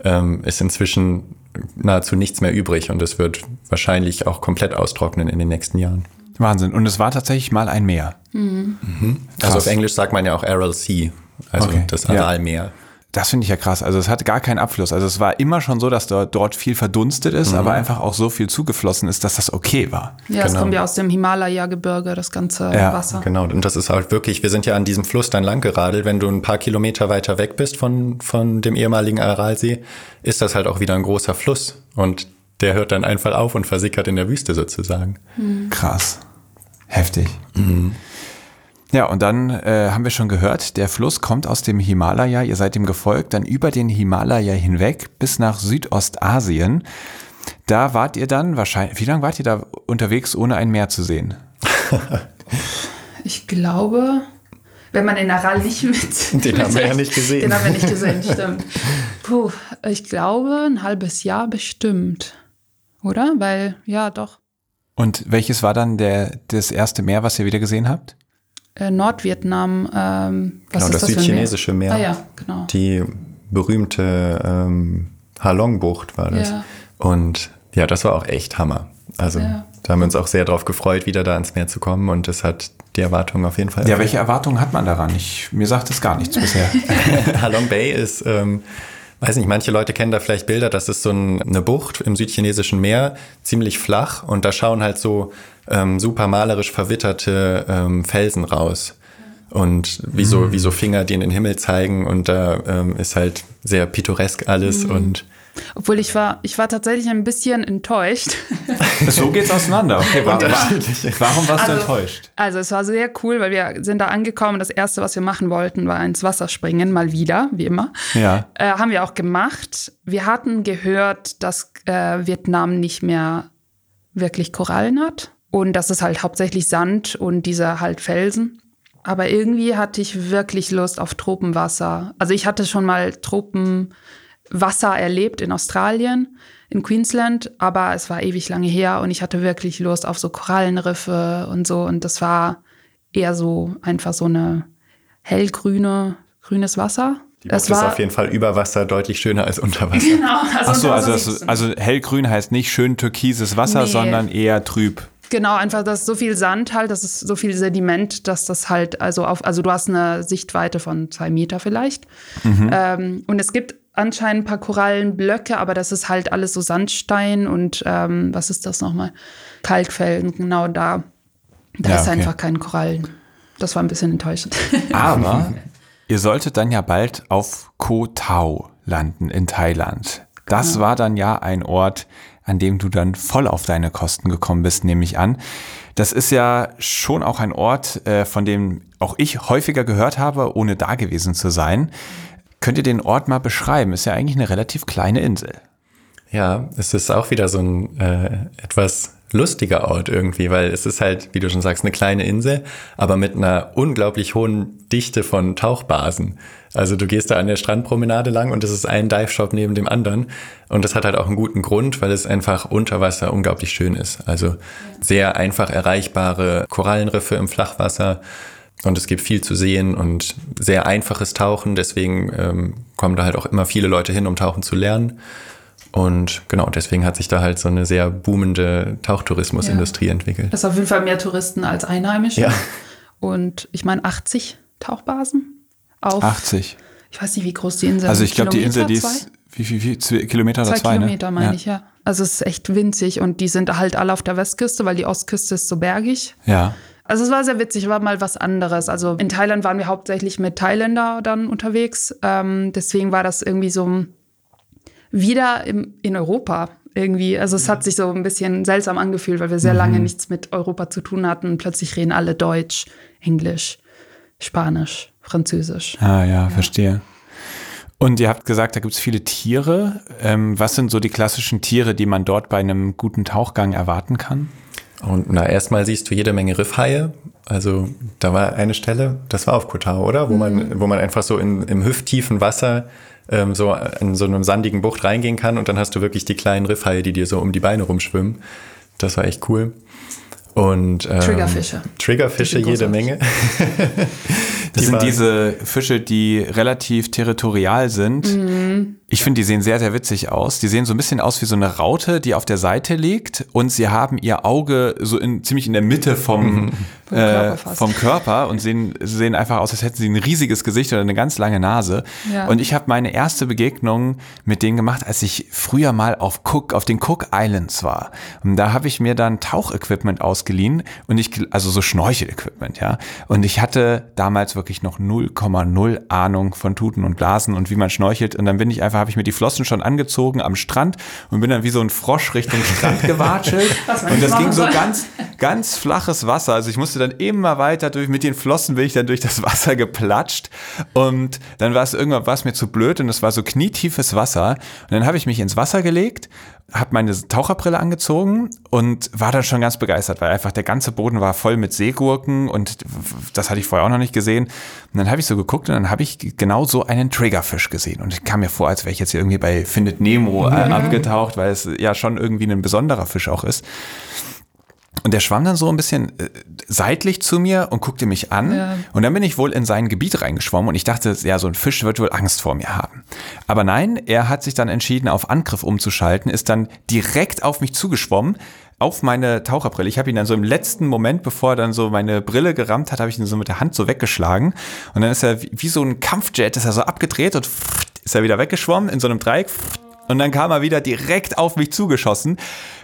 ähm, ist inzwischen nahezu nichts mehr übrig und es wird wahrscheinlich auch komplett austrocknen in den nächsten Jahren. Wahnsinn. Und es war tatsächlich mal ein Meer. Also auf Englisch sagt man ja auch Aral Sea, also Okay, das ja. Das finde ich ja krass. Also es hatte gar keinen Abfluss. Also es war immer schon so, dass dort, dort viel verdunstet ist, aber einfach auch so viel zugeflossen ist, dass das okay war. Ja, es Genau. kommt ja aus dem Himalaya-Gebirge, das ganze Ja, Wasser. Genau, und das ist halt wirklich, wir sind ja an diesem Fluss dann lang geradelt. Wenn du ein paar Kilometer weiter weg bist von, von dem ehemaligen Aralsee, ist das halt auch wieder ein großer Fluss. Und der hört dann einfach auf und versickert in der Wüste sozusagen. Krass. Heftig. Ja, und dann äh, haben wir schon gehört, der Fluss kommt aus dem Himalaya, ihr seid ihm gefolgt, dann über den Himalaya hinweg bis nach Südostasien. Da wart ihr dann wahrscheinlich, wie lange wart ihr da unterwegs, ohne ein Meer zu sehen? [laughs] Ich glaube wenn man den Aral nicht mit. [laughs] Den haben wir ja nicht gesehen. Den haben wir nicht gesehen, stimmt. Puh, ich glaube, ein halbes Jahr bestimmt. Oder? Weil, ja, doch. Und welches war dann der, das erste Meer, was ihr wieder gesehen habt? Äh, Nordvietnam. Ähm, was Genau, ist das das südchinesische Meer. Ah ja, genau. Die berühmte ähm, Halong-Bucht war das. Ja. Und ja, das war auch echt Hammer. Also Ja. da haben wir uns auch sehr drauf gefreut, wieder da ans Meer zu kommen und das hat die Erwartungen auf jeden Fall Ja, erfüllt. welche Erwartungen hat man daran? Ich, mir sagt es gar nichts bisher. [laughs] Halong Bay ist, ähm, weiß nicht, manche Leute kennen da vielleicht Bilder, das ist so ein, eine Bucht im südchinesischen Meer, ziemlich flach und da schauen halt so ähm, super malerisch verwitterte ähm, Felsen raus. Und wie so, wie so Finger, die in den Himmel zeigen und da ähm, ist halt sehr pittoresk alles und Obwohl ich war, ich war tatsächlich ein bisschen enttäuscht. [laughs] so geht's auseinander. Okay, warum, warum warst du Also- enttäuscht? Also es war sehr cool, weil wir sind da angekommen. Das erste, was wir machen wollten, war ins Wasser springen, mal wieder, wie immer. Ja. Äh, haben wir auch gemacht. Wir hatten gehört, dass äh, Vietnam nicht mehr wirklich Korallen hat und das ist halt hauptsächlich Sand und diese halt Felsen. Aber irgendwie hatte ich wirklich Lust auf Tropenwasser. Also ich hatte schon mal Tropenwasser erlebt in Australien, in Queensland, aber es war ewig lange her und ich hatte wirklich Lust auf so Korallenriffe und so. Und das war eher so einfach so eine hellgrüne, grünes Wasser. die Bucht ist auf jeden Fall über Wasser deutlich schöner als unter Wasser. Genau, also Ach so, also, das, also hellgrün heißt nicht schön türkises Wasser, Nee. sondern eher trüb. Genau, einfach, dass so viel Sand halt, das ist so viel Sediment, dass das halt, also auf, also du hast eine Sichtweite von zwei Meter vielleicht. Ähm, und es gibt anscheinend ein paar Korallenblöcke, aber das ist halt alles so Sandstein und ähm, was ist das nochmal? Kalkfelsen, genau da. Da Ja, ist okay. einfach kein Korallen. Das war ein bisschen enttäuschend. [laughs] Aber ihr solltet dann ja bald auf Koh Tao landen in Thailand. Das war dann ja ein Ort, an dem du dann voll auf deine Kosten gekommen bist, nehme ich an. Das ist ja schon auch ein Ort, äh, von dem auch ich häufiger gehört habe, ohne da gewesen zu sein. Könnt ihr den Ort mal beschreiben? Ist ja eigentlich eine relativ kleine Insel. Ja, es ist auch wieder so ein äh, etwas lustiger Ort irgendwie, weil es ist halt, wie du schon sagst, eine kleine Insel, aber mit einer unglaublich hohen Dichte von Tauchbasen. Also du gehst da an der Strandpromenade lang und es ist ein Dive-Shop neben dem anderen. Und das hat halt auch einen guten Grund, weil es einfach unter Wasser unglaublich schön ist. Also sehr einfach erreichbare Korallenriffe im Flachwasser. Und es gibt viel zu sehen und sehr einfaches Tauchen. Deswegen ähm, kommen da halt auch immer viele Leute hin, um tauchen zu lernen. Und genau, deswegen hat sich da halt so eine sehr boomende Tauchtourismusindustrie entwickelt. Das ist auf jeden Fall mehr Touristen als Einheimische. Ja. Und ich meine 80 Tauchbasen auf, 80. ich weiß nicht, wie groß die Insel Also ist. ich glaube, die Insel, die ist, wie viel, wie, zwei Kilometer oder Zwei zwei, Kilometer, ne? meine ja. ich, ja. Also es ist echt winzig und die sind halt alle auf der Westküste, weil die Ostküste ist so bergig. Ja. Also es war sehr witzig, war mal was anderes. Also in Thailand waren wir hauptsächlich mit Thailänder dann unterwegs. Ähm, deswegen war das irgendwie so wieder im, in Europa irgendwie. Also es hat sich so ein bisschen seltsam angefühlt, weil wir sehr lange nichts mit Europa zu tun hatten. Und plötzlich reden alle Deutsch, Englisch, Spanisch, Französisch. Ah ja, verstehe. Und ihr habt gesagt, da gibt es viele Tiere. Ähm, was sind so die klassischen Tiere, die man dort bei einem guten Tauchgang erwarten kann? Und na, erstmal siehst du jede Menge Riffhaie. Also da war eine Stelle, das war auf Kotau, oder? Wo man, wo man einfach so in, im hüfttiefen Wasser ähm, so in so einem sandigen Bucht reingehen kann und dann hast du wirklich die kleinen Riffhaie, die dir so um die Beine rumschwimmen. Das war echt cool. Und ähm, Triggerfische. Triggerfische jede. Menge. [laughs] Das Die sind diese Fische, die relativ territorial sind. Mhm. Ich finde, die sehen sehr, sehr witzig aus. Die sehen so ein bisschen aus wie so eine Raute, die auf der Seite liegt und sie haben ihr Auge so in, ziemlich in der Mitte vom, Vom äh, Körper vom Körper und sehen, sehen einfach aus, als hätten sie ein riesiges Gesicht oder eine ganz lange Nase. Ja. Und ich habe meine erste Begegnung mit denen gemacht, als ich früher mal auf Cook, auf den Cook Islands war. Und da habe ich mir dann Tauchequipment ausgeliehen und ich, also so Schnorchel-Equipment, ja. Und ich hatte damals wirklich noch 0,0 Ahnung von Tuten und Blasen und wie man schnorchelt. Und dann bin ich einfach habe ich mir die Flossen schon angezogen am Strand und bin dann wie so ein Frosch Richtung Strand [laughs] gewatschelt. und das ging so ganz, ganz flaches Wasser. Also ich musste dann immer weiter durch, mit den Flossen bin ich dann durch das Wasser geplatscht. Und dann war es irgendwann war es mir zu blöd und es war so knietiefes Wasser. Und dann habe ich mich ins Wasser gelegt habe meine Taucherbrille angezogen und war dann schon ganz begeistert, weil einfach der ganze Boden war voll mit Seegurken und das hatte ich vorher auch noch nicht gesehen. Und dann habe ich so geguckt und dann habe ich genau so einen Triggerfisch gesehen und ich kam mir vor, als wäre ich jetzt irgendwie bei Findet Nemo äh, mhm. abgetaucht, weil es ja schon irgendwie ein besonderer Fisch auch ist. Und der schwamm dann so ein bisschen äh, seitlich zu mir und guckte mich an. Ja. Und dann bin ich wohl in sein Gebiet reingeschwommen und ich dachte, ja, so ein Fisch wird wohl Angst vor mir haben. Aber nein, er hat sich dann entschieden, auf Angriff umzuschalten, ist dann direkt auf mich zugeschwommen, auf meine Taucherbrille. Ich habe ihn dann so im letzten Moment, bevor er dann so meine Brille gerammt hat, habe ich ihn so mit der Hand so weggeschlagen. Und dann ist er wie, wie so ein Kampfjet, ist er so abgedreht und ist er wieder weggeschwommen in so einem Dreieck und dann kam er wieder direkt auf mich zugeschossen,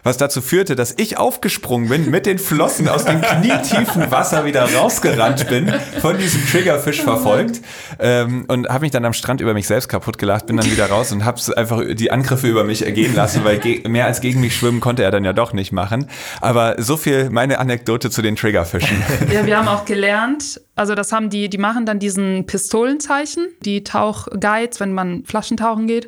was dazu führte, dass ich aufgesprungen bin, mit den Flossen aus dem knietiefen Wasser wieder rausgerannt bin, von diesem Triggerfisch verfolgt ähm, und habe mich dann am Strand über mich selbst kaputt gelacht, bin dann wieder raus und habe einfach die Angriffe über mich ergehen lassen, weil mehr als gegen mich schwimmen konnte er dann ja doch nicht machen. Aber so viel meine Anekdote zu den Triggerfischen. Ja, wir haben auch gelernt, also das haben die, die machen dann diesen Pistolenzeichen, die Tauchguides, wenn man Flaschentauchen geht.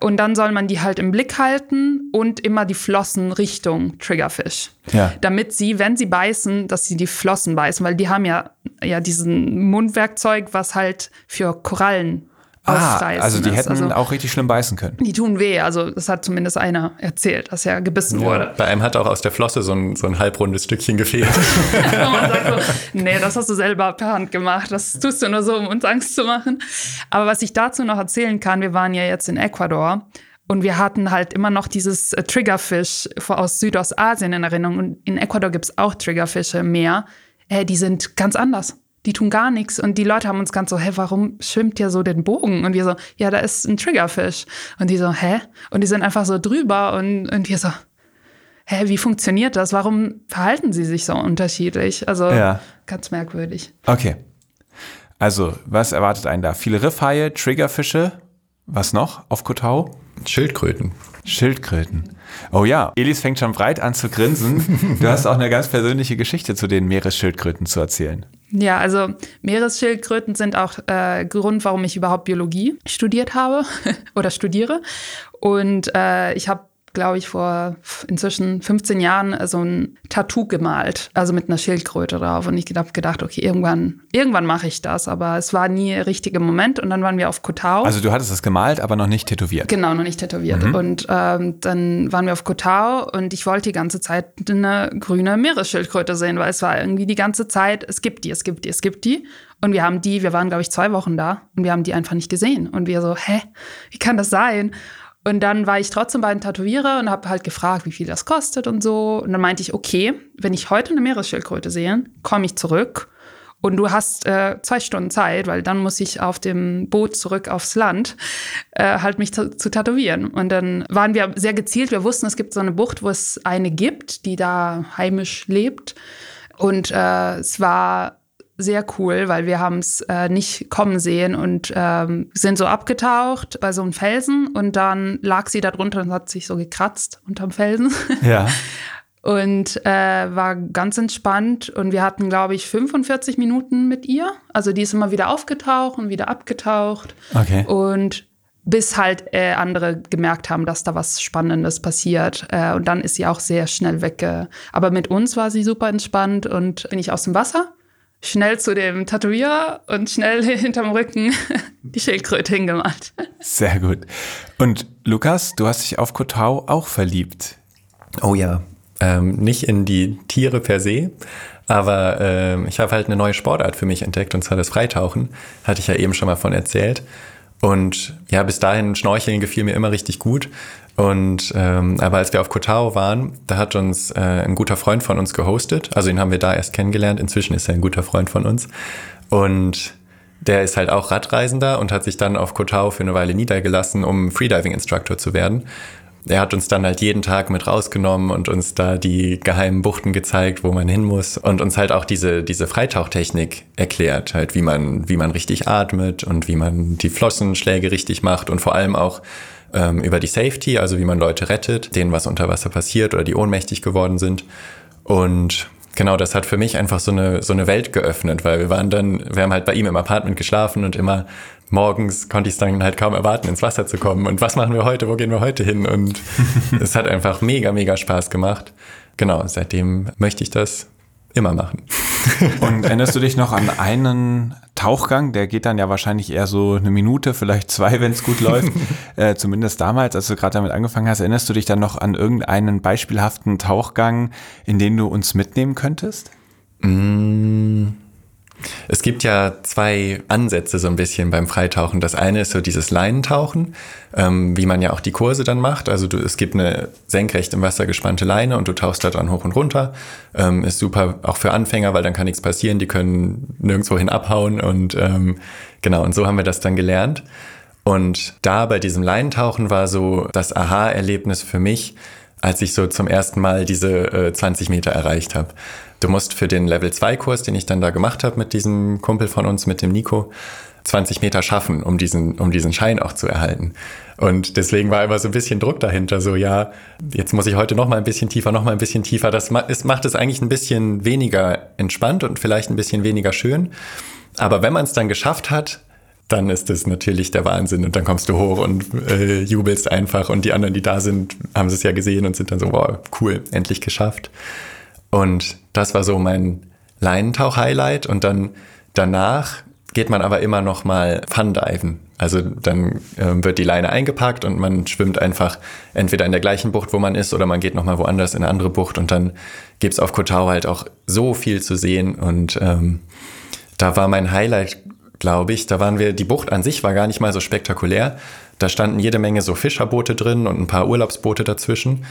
Und dann soll man die halt im Blick halten und immer die Flossen Richtung Triggerfish. Ja. Damit sie, wenn sie beißen, dass sie die Flossen beißen, weil die haben ja, ja diesen Mundwerkzeug, was halt für Korallen ah, Also die hätten also, auch richtig schlimm beißen können. Die tun weh. Also das hat zumindest einer erzählt, dass er gebissen ja, wurde. Bei einem hat auch aus der Flosse so ein, so ein halbrundes Stückchen gefehlt. [laughs] man sagt so, nee, das hast du selber per Hand gemacht. Das tust du nur so, um uns Angst zu machen. Aber was ich dazu noch erzählen kann, wir waren ja jetzt in Ecuador und wir hatten halt immer noch dieses äh, Triggerfish aus Südostasien in Erinnerung. Und in Ecuador gibt es auch Triggerfische im Meer. Äh, die sind ganz anders die tun gar nichts. Und die Leute haben uns ganz so, hä, warum schwimmt ihr so den Bogen? Und wir so, ja, da ist ein Triggerfisch. Und die so, hä? Und die sind einfach so drüber und, und wir so, hä, wie funktioniert das? Warum verhalten sie sich so unterschiedlich? Also ja. ganz merkwürdig. Okay. Also, was erwartet einen da? Viele Riffhaie, Triggerfische, was noch auf Kotau? Schildkröten. Schildkröten. Oh ja, Elis fängt schon breit an zu grinsen. [laughs] Du hast auch eine ganz persönliche Geschichte zu den Meeresschildkröten zu erzählen. Ja, also Meeresschildkröten sind auch äh, Grund, warum ich überhaupt Biologie studiert habe [laughs] oder studiere. Und äh, ich habe glaube ich, vor inzwischen 15 Jahren so ein Tattoo gemalt, also mit einer Schildkröte drauf. Und ich habe gedacht, okay, irgendwann, irgendwann mache ich das. Aber es war nie der richtige Moment. Und dann waren wir auf Kotau. Also du hattest es gemalt, aber noch nicht tätowiert. Genau, noch nicht tätowiert. Mhm. Und ähm, dann waren wir auf Kotau und ich wollte die ganze Zeit eine grüne Meeresschildkröte sehen, weil es war irgendwie die ganze Zeit, es gibt die, es gibt die, es gibt die. Und wir haben die, wir waren, glaube ich, zwei Wochen da und wir haben die einfach nicht gesehen. Und wir so, hä, wie kann das sein? Und dann war ich trotzdem bei einem Tätowierer und habe halt gefragt, wie viel das kostet und so. Und dann meinte ich, okay, wenn ich heute eine Meeresschildkröte sehe, komme ich zurück und du hast äh, zwei Stunden Zeit, weil dann muss ich auf dem Boot zurück aufs Land äh, halt mich zu, tätowieren. Und dann waren wir sehr gezielt. Wir wussten, es gibt so eine Bucht, wo es eine gibt, die da heimisch lebt. Und äh, es war sehr cool, weil wir haben es äh, nicht kommen sehen und ähm, sind so abgetaucht bei so einem Felsen und dann lag sie da drunter und hat sich so gekratzt unterm Felsen. [laughs] Ja. und äh, war ganz entspannt und wir hatten, glaube ich, 45 Minuten mit ihr. Also die ist immer wieder aufgetaucht und wieder abgetaucht. Okay. Und bis halt äh, andere gemerkt haben, dass da was Spannendes passiert. Äh, und dann ist sie auch sehr schnell weg. Aber mit uns war sie super entspannt und bin ich aus dem Wasser schnell zu dem Tätowierer und schnell [laughs] hinterm Rücken die Schildkröte hingemalt. Sehr gut. Und Lukas, du hast dich auf Kotau auch verliebt. Oh ja, ähm, nicht in die Tiere per se, aber ähm, ich habe halt eine neue Sportart für mich entdeckt und zwar das Freitauchen. Hatte ich ja eben schon mal von erzählt. Und ja, bis dahin Schnorcheln gefiel mir immer richtig gut. Und ähm, aber als wir auf Kotao waren, da hat uns äh, ein guter Freund von uns gehostet. Also ihn haben wir da erst kennengelernt. Inzwischen ist er ein guter Freund von uns. Und der ist halt auch Radreisender und hat sich dann auf Kotao für eine Weile niedergelassen, um Freediving-Instructor zu werden. er hat uns dann halt jeden Tag mit rausgenommen und uns da die geheimen Buchten gezeigt, wo man hin muss und uns halt auch diese, diese Freitauchtechnik erklärt, halt wie man, wie man richtig atmet und wie man die Flossenschläge richtig macht und vor allem auch ähm, über die Safety, also wie man Leute rettet, denen was unter Wasser passiert oder die ohnmächtig geworden sind. Und genau, das hat für mich einfach so eine, so eine Welt geöffnet, weil wir waren dann, wir haben halt bei ihm im Apartment geschlafen und immer morgens konnte ich es dann halt kaum erwarten, ins Wasser zu kommen. Und was machen wir heute? Wo gehen wir heute hin? Und [laughs] es hat einfach mega, mega Spaß gemacht. Genau, seitdem möchte ich das immer machen. [laughs] Und erinnerst du dich noch an einen Tauchgang? Der geht dann ja wahrscheinlich eher so eine Minute, vielleicht zwei, wenn es gut läuft. [laughs] äh, zumindest damals, als du gerade damit angefangen hast. Erinnerst du dich dann noch an irgendeinen beispielhaften Tauchgang, in den du uns mitnehmen könntest? Mmh. Es gibt ja zwei Ansätze so ein bisschen beim Freitauchen. Das eine ist so dieses Leinentauchen, ähm, wie man ja auch die Kurse dann macht. Also du, es gibt eine senkrecht im Wasser gespannte Leine und du tauchst da dran hoch und runter. Ähm, ist super auch für Anfänger, weil dann kann nichts passieren. Die können nirgendwo hin abhauen und ähm, genau. Und so haben wir das dann gelernt. Und da bei diesem Leinentauchen war so das Aha-Erlebnis für mich, als ich so zum ersten Mal diese äh, 20 Meter erreicht habe. Du musst für den Level 2 Kurs, den ich dann da gemacht habe mit diesem Kumpel von uns, mit dem Nico, 20 Meter schaffen, um diesen, um diesen Schein auch zu erhalten. Und deswegen war immer so ein bisschen Druck dahinter, so ja, jetzt muss ich heute noch mal ein bisschen tiefer, noch mal ein bisschen tiefer. Das macht es eigentlich ein bisschen weniger entspannt und vielleicht ein bisschen weniger schön. Aber wenn man es dann geschafft hat, dann ist es natürlich der Wahnsinn. Und dann kommst du hoch und äh, jubelst einfach. Und die anderen, die da sind, haben es ja gesehen und sind dann so, wow, cool, endlich geschafft. Und das war so mein Leinentauch-Highlight. Und dann danach geht man aber immer noch mal Fundiven. Also dann äh, wird die Leine eingepackt und man schwimmt einfach entweder in der gleichen Bucht, wo man ist, oder man geht noch mal woanders in eine andere Bucht. Und dann gibt's auf Kotau halt auch so viel zu sehen. Und ähm, da war mein Highlight glaube ich. Da waren wir, die Bucht an sich war gar nicht mal so spektakulär. Da standen jede Menge so Fischerboote drin und ein paar Urlaubsboote dazwischen.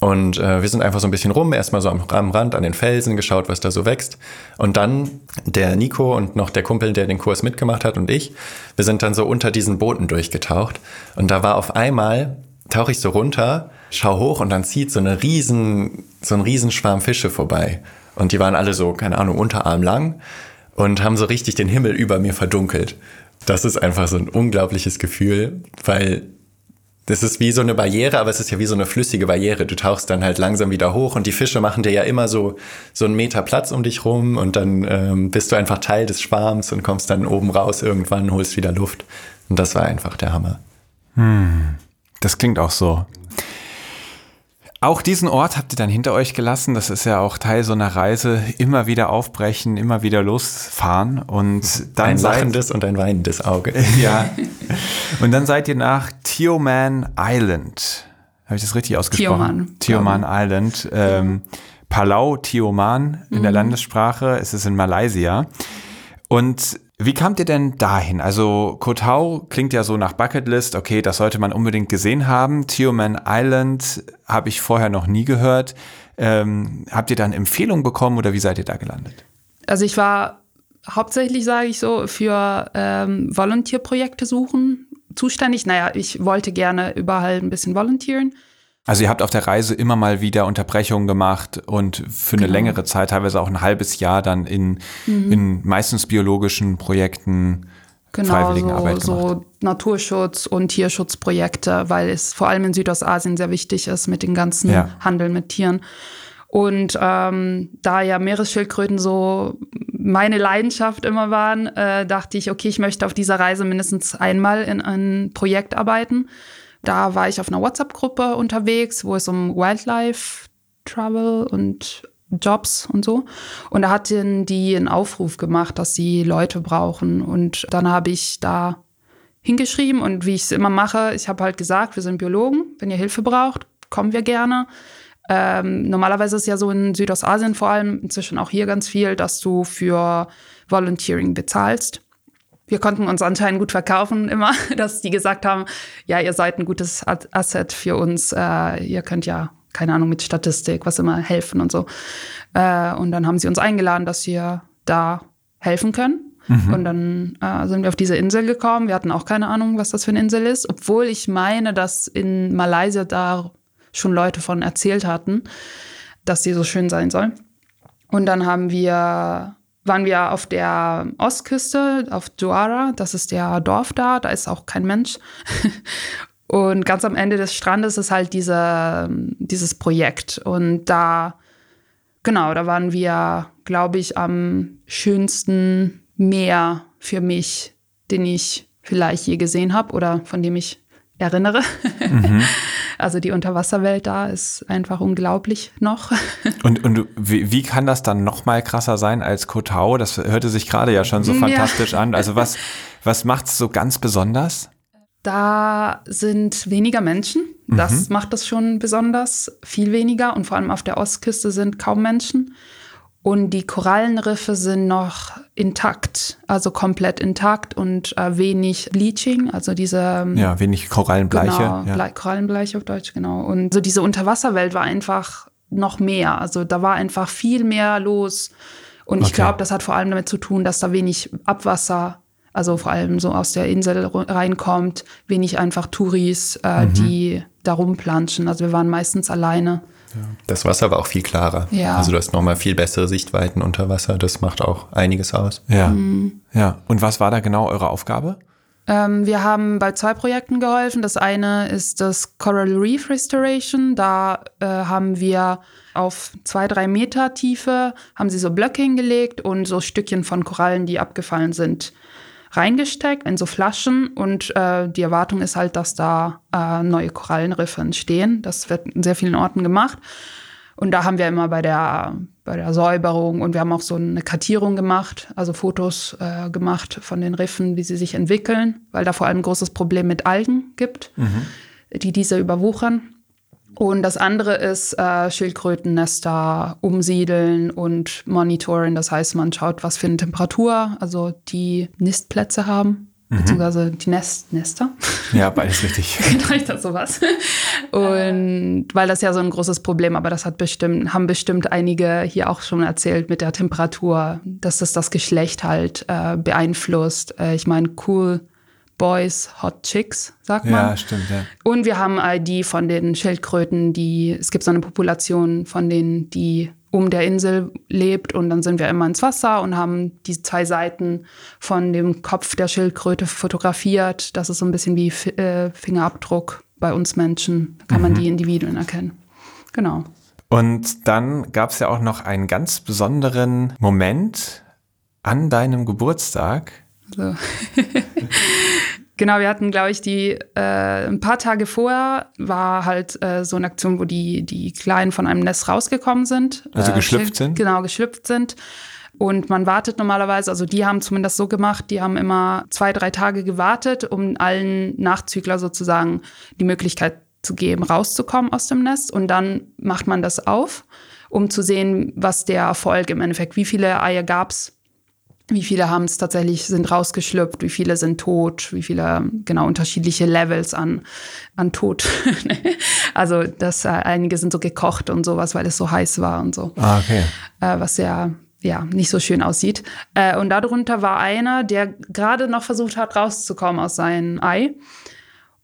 Und äh, wir sind einfach so ein bisschen rum, erstmal so am, am, Rand an den Felsen, geschaut, was da so wächst. Und dann der Nico und noch der Kumpel, der den Kurs mitgemacht hat und ich, wir sind dann so unter diesen Booten durchgetaucht. Und da war auf einmal, tauche ich so runter, schau hoch und dann zieht so eine riesen, so ein Riesenschwarm Fische vorbei. Und die waren alle so, keine Ahnung, Unterarm lang und haben so richtig den Himmel über mir verdunkelt. Das ist einfach so ein unglaubliches Gefühl, weil das ist wie so eine Barriere, aber es ist ja wie so eine flüssige Barriere. Du tauchst dann halt langsam wieder hoch und die Fische machen dir ja immer so, so einen Meter Platz um dich rum und dann ähm, bist du einfach Teil des Schwarms und kommst dann oben raus irgendwann, holst wieder Luft. Und das war einfach der Hammer. Hm, das klingt auch so. Auch diesen Ort habt ihr dann hinter euch gelassen. Das ist ja auch Teil so einer Reise. Immer wieder aufbrechen, immer wieder losfahren und dann ein lachendes und ein weinendes Auge. [laughs] ja. Und dann seid ihr nach Tioman Island. Habe ich das richtig ausgesprochen? Tioman. Tioman Island. Ähm, Palau Tioman in mhm. der Landessprache. Es ist in Malaysia. Und wie kamt ihr denn dahin? Also Koh klingt ja so nach Bucketlist, okay, das sollte man unbedingt gesehen haben. Tioman Island habe ich vorher noch nie gehört. Ähm, habt ihr dann Empfehlungen bekommen oder wie seid ihr da gelandet? Also ich war hauptsächlich, sage ich so, für ähm, Volunteer-Projekte suchen zuständig. Naja, ich wollte gerne überall ein bisschen volontieren. Also ihr habt auf der Reise immer mal wieder Unterbrechungen gemacht und für eine genau. längere Zeit, teilweise auch ein halbes Jahr dann in, mhm. in meistens biologischen Projekten genau, Freiwilligenarbeit so, gemacht. so Naturschutz- und Tierschutzprojekte, weil es vor allem in Südostasien sehr wichtig ist mit dem ganzen ja. Handel mit Tieren. Und ähm, da ja Meeresschildkröten so meine Leidenschaft immer waren, äh, dachte ich, okay, ich möchte auf dieser Reise mindestens einmal in ein Projekt arbeiten. Da war ich auf einer WhatsApp-Gruppe unterwegs, wo es um Wildlife, Travel und Jobs und so. Und da hatten die einen Aufruf gemacht, dass sie Leute brauchen. Und dann habe ich da hingeschrieben und wie ich es immer mache, ich habe halt gesagt, wir sind Biologen, wenn ihr Hilfe braucht, kommen wir gerne. Ähm, normalerweise ist ja so in Südostasien vor allem, inzwischen auch hier ganz viel, dass du für Volunteering bezahlst wir konnten uns anscheinend gut verkaufen immer, [laughs] dass die gesagt haben, ja, ihr seid ein gutes Asset für uns, äh, ihr könnt ja, keine Ahnung, mit Statistik, was immer helfen und so. Äh, und dann haben sie uns eingeladen, dass wir da helfen können. Mhm. Und dann äh, sind wir auf diese Insel gekommen. Wir hatten auch keine Ahnung, was das für eine Insel ist, obwohl ich meine, dass in Malaysia da schon Leute von erzählt hatten, dass sie so schön sein soll. Und dann haben wir waren wir auf der Ostküste, auf Juara, das ist der Dorf da, da ist auch kein Mensch. [laughs] Und ganz am Ende des Strandes ist halt diese, dieses Projekt. Und da, genau, da waren wir, glaube ich, am schönsten Meer für mich, den ich vielleicht je gesehen habe oder von dem ich erinnere. Mhm. [laughs] Also die Unterwasserwelt da ist einfach unglaublich noch. [laughs] Und, und wie, wie kann das dann noch mal krasser sein als Kotau? Das hörte sich gerade ja schon so fantastisch ja. an. Also was, [laughs] was macht es so ganz besonders? Da sind weniger Menschen. Das mhm. macht das schon besonders. Viel weniger. Und vor allem auf der Ostküste sind kaum Menschen. Und die Korallenriffe sind noch intakt, also komplett intakt und äh, wenig Bleaching, also diese. Ähm, ja, wenig Korallenbleiche. Genau, ja. Korallenbleiche auf Deutsch, genau. Und so diese Unterwasserwelt war einfach noch mehr. Also da war einfach viel mehr los. Und ich glaube, das hat vor allem damit zu tun, dass da wenig Abwasser also vor allem so aus der Insel reinkommt, wenig einfach Touris, äh, mhm. die da rumplanschen. Also wir waren meistens alleine. Das Wasser war auch viel klarer. Ja. Also du hast nochmal viel bessere Sichtweiten unter Wasser. Das macht auch einiges aus. Ja. Mhm. Ja. Und was war da genau eure Aufgabe? Ähm, wir haben bei zwei Projekten geholfen. Das eine ist das Coral Reef Restoration. Da äh, haben wir auf zwei, drei Meter Tiefe haben sie so Blöcke hingelegt und so Stückchen von Korallen, die abgefallen sind, reingesteckt in so Flaschen und äh, die Erwartung ist halt, dass da äh, neue Korallenriffe entstehen. Das wird in sehr vielen Orten gemacht. Und da haben wir immer bei der, bei der Säuberung und wir haben auch so eine Kartierung gemacht, also Fotos äh, gemacht von den Riffen, wie sie sich entwickeln, weil da vor allem ein großes Problem mit Algen gibt, mhm. die diese überwuchern. Und das andere ist äh, Schildkrötennester umsiedeln und monitoren. Das heißt, man schaut, was für eine Temperatur, also die Nistplätze haben, mhm. beziehungsweise die Nest Nester. Ja, beides richtig. [laughs] Vielleicht das sowas. Und weil das ja so ein großes Problem, aber das hat bestimmt, haben bestimmt einige hier auch schon erzählt mit der Temperatur, dass das das Geschlecht halt äh, beeinflusst. Äh, ich meine, cool Boys, Hot Chicks, sagt man. Ja, stimmt, ja. Und wir haben die von den Schildkröten, die, es gibt so eine Population von denen, die um der Insel lebt und dann sind wir immer ins Wasser und haben die zwei Seiten von dem Kopf der Schildkröte fotografiert. Das ist so ein bisschen wie äh, Fingerabdruck bei uns Menschen. Da kann mhm. man die Individuen erkennen. Genau. Und dann gab es ja auch noch einen ganz besonderen Moment an deinem Geburtstag. So. [laughs] genau, wir hatten, glaube ich, die äh, ein paar Tage vorher war halt äh, so eine Aktion, wo die, die Kleinen von einem Nest rausgekommen sind. Also äh, geschlüpft sind? Genau, geschlüpft sind. Und man wartet normalerweise, also die haben zumindest so gemacht, die haben immer zwei, drei Tage gewartet, um allen Nachzügler sozusagen die Möglichkeit zu geben, rauszukommen aus dem Nest. Und dann macht man das auf, um zu sehen, was der Erfolg im Endeffekt, wie viele Eier gab es wie viele haben es tatsächlich, sind rausgeschlüpft, wie viele sind tot, wie viele, genau, unterschiedliche Levels an, an Tod. [laughs] also, das, äh, einige sind so gekocht und sowas, weil es so heiß war und so. Ah, okay. Äh, was ja, ja, nicht so schön aussieht. Äh, und darunter war einer, der gerade noch versucht hat, rauszukommen aus seinem Ei.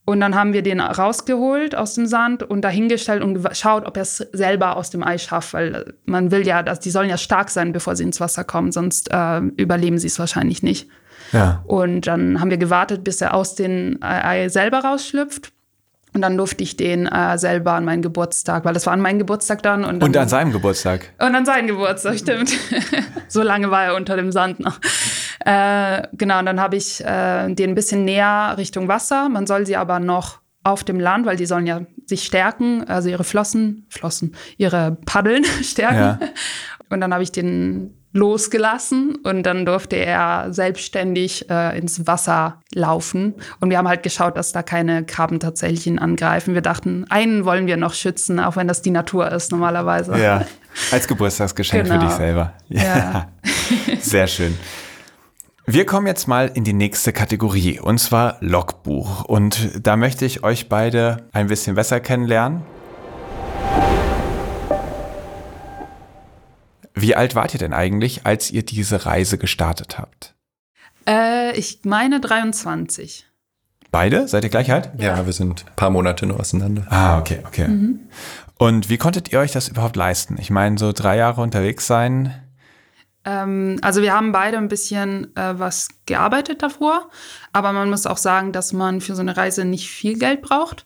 Und dann haben wir den rausgeholt aus dem Sand und dahingestellt und geschaut, ob er es selber aus dem Ei schafft, weil man will ja, dass die sollen ja stark sein, bevor sie ins Wasser kommen, sonst äh, überleben sie es wahrscheinlich nicht. Ja. Und dann haben wir gewartet, bis er aus dem Ei selber rausschlüpft. Und dann durfte ich den äh, selber an meinen Geburtstag, weil das war an meinem Geburtstag dann. Und, dann, und an seinem Geburtstag. Und an seinem Geburtstag, stimmt. [laughs] so lange war er unter dem Sand noch. Äh, genau, und dann habe ich äh, den ein bisschen näher Richtung Wasser. Man soll sie aber noch auf dem Land, weil die sollen ja sich stärken, also ihre Flossen, Flossen, ihre Paddeln [laughs] stärken. Ja. Und dann habe ich den losgelassen und dann durfte er selbstständig äh, ins Wasser laufen. Und wir haben halt geschaut, dass da keine Krabben tatsächlich ihn angreifen. Wir dachten, einen wollen wir noch schützen, auch wenn das die Natur ist normalerweise. Ja, [laughs] als Geburtstagsgeschenk genau. für dich selber. Ja. ja. Sehr schön. Wir kommen jetzt mal in die nächste Kategorie, und zwar Logbuch. Und da möchte ich euch beide ein bisschen besser kennenlernen. Wie alt wart ihr denn eigentlich, als ihr diese Reise gestartet habt? Äh, ich meine 23. Beide? Seid ihr gleich alt? Ja, wir sind ein paar Monate nur auseinander. Ah, okay, okay. Und wie konntet ihr euch das überhaupt leisten? Ich meine, so drei Jahre unterwegs sein. Ähm, also wir haben beide ein bisschen äh, was gearbeitet davor, aber man muss auch sagen, dass man für so eine Reise nicht viel Geld braucht.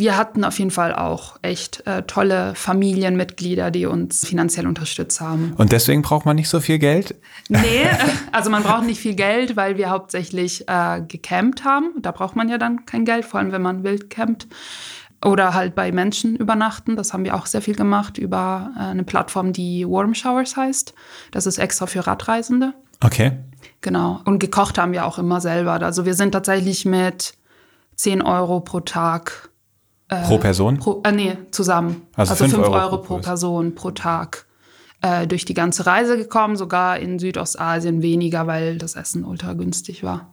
Wir hatten auf jeden Fall auch echt äh, tolle Familienmitglieder, die uns finanziell unterstützt haben. Und deswegen braucht man nicht so viel Geld? Nee, [laughs] also man braucht nicht viel Geld, weil wir hauptsächlich äh, gecampt haben. Da braucht man ja dann kein Geld, vor allem wenn man wild campt. Oder halt bei Menschen übernachten. Das haben wir auch sehr viel gemacht über äh, eine Plattform, die Warm Showers heißt. Das ist extra für Radreisende. Okay. Genau. Und gekocht haben wir auch immer selber. Also wir sind tatsächlich mit 10 Euro pro Tag. Pro Person? Pro, äh, nee, zusammen. Also Also, fünf 5 Euro Euro, pro pro Person. Person pro Tag äh, durch die ganze Reise gekommen. Sogar in Südostasien weniger, weil das Essen ultra günstig war.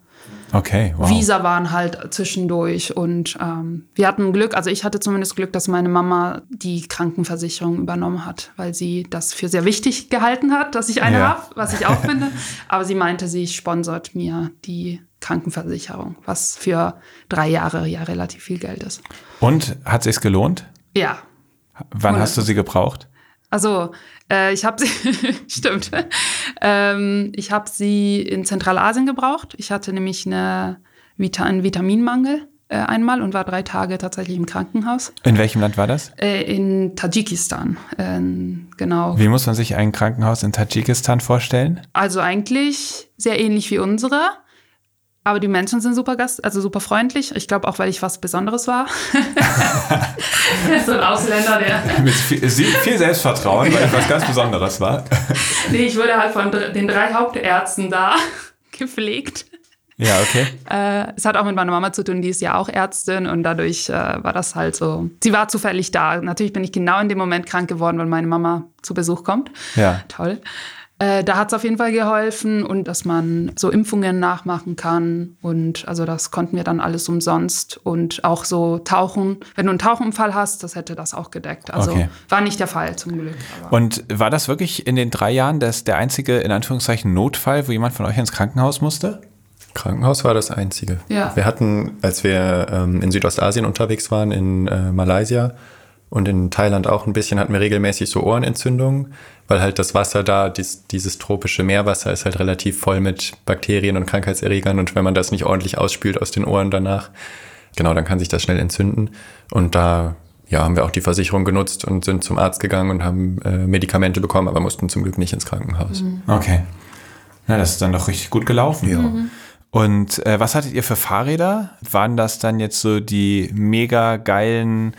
Okay, wow. Visa waren halt zwischendurch und ähm, wir hatten Glück, also ich hatte zumindest Glück, dass meine Mama die Krankenversicherung übernommen hat, weil sie das für sehr wichtig gehalten hat, dass ich eine Ja. habe, was ich auch finde. [laughs] Aber sie meinte, sie sponsert mir die Krankenversicherung, was für drei Jahre ja relativ viel Geld ist. Und hat sich's gelohnt? Ja, Wann hast du sie gebraucht? Also, äh, ich habe sie, [laughs] stimmt, ähm, ich habe sie in Zentralasien gebraucht. Ich hatte nämlich eine Vita einen Vitaminmangel äh, einmal und war drei Tage tatsächlich im Krankenhaus. In welchem Land war das? Äh, in Tadschikistan, ähm, genau. Wie muss man sich ein Krankenhaus in Tadschikistan vorstellen? Also eigentlich sehr ähnlich wie unsere. Aber die Menschen sind super gast, also super freundlich. Ich glaube auch, weil ich was Besonderes war. [laughs] so ein Ausländer, der Mit viel, viel Selbstvertrauen, weil etwas ganz Besonderes war. [laughs] Nee, ich wurde halt von den drei Hauptärzten da [laughs] gepflegt. Ja, okay. Äh, es hat auch mit meiner Mama zu tun, die ist ja auch Ärztin und dadurch äh, war das halt so. Sie war zufällig da. Natürlich bin ich genau in dem Moment krank geworden, weil meine Mama zu Besuch kommt. Ja. Toll. Äh, da hat es auf jeden Fall geholfen und dass man so Impfungen nachmachen kann. Und also das konnten wir dann alles umsonst. Und auch so tauchen. Wenn du einen Tauchunfall hast, das hätte das auch gedeckt. Also Okay. war nicht der Fall zum Glück. Aber Und war das wirklich in den drei Jahren das, der einzige, in Anführungszeichen, Notfall, wo jemand von euch ins Krankenhaus musste? Krankenhaus war das einzige. Ja. Wir hatten, als wir ähm, in Südostasien unterwegs waren, in äh, Malaysia und in Thailand auch ein bisschen, hatten wir regelmäßig so Ohrenentzündungen, weil halt das Wasser da, dies, dieses tropische Meerwasser ist halt relativ voll mit Bakterien und Krankheitserregern und wenn man das nicht ordentlich ausspült aus den Ohren danach, genau, dann kann sich das schnell entzünden. Und da ja, haben wir auch die Versicherung genutzt und sind zum Arzt gegangen und haben äh, Medikamente bekommen, aber mussten zum Glück nicht ins Krankenhaus. Okay. Na, das ist dann doch richtig gut gelaufen. Ja. Und äh, was hattet ihr für Fahrräder? Waren das dann jetzt so die mega geilen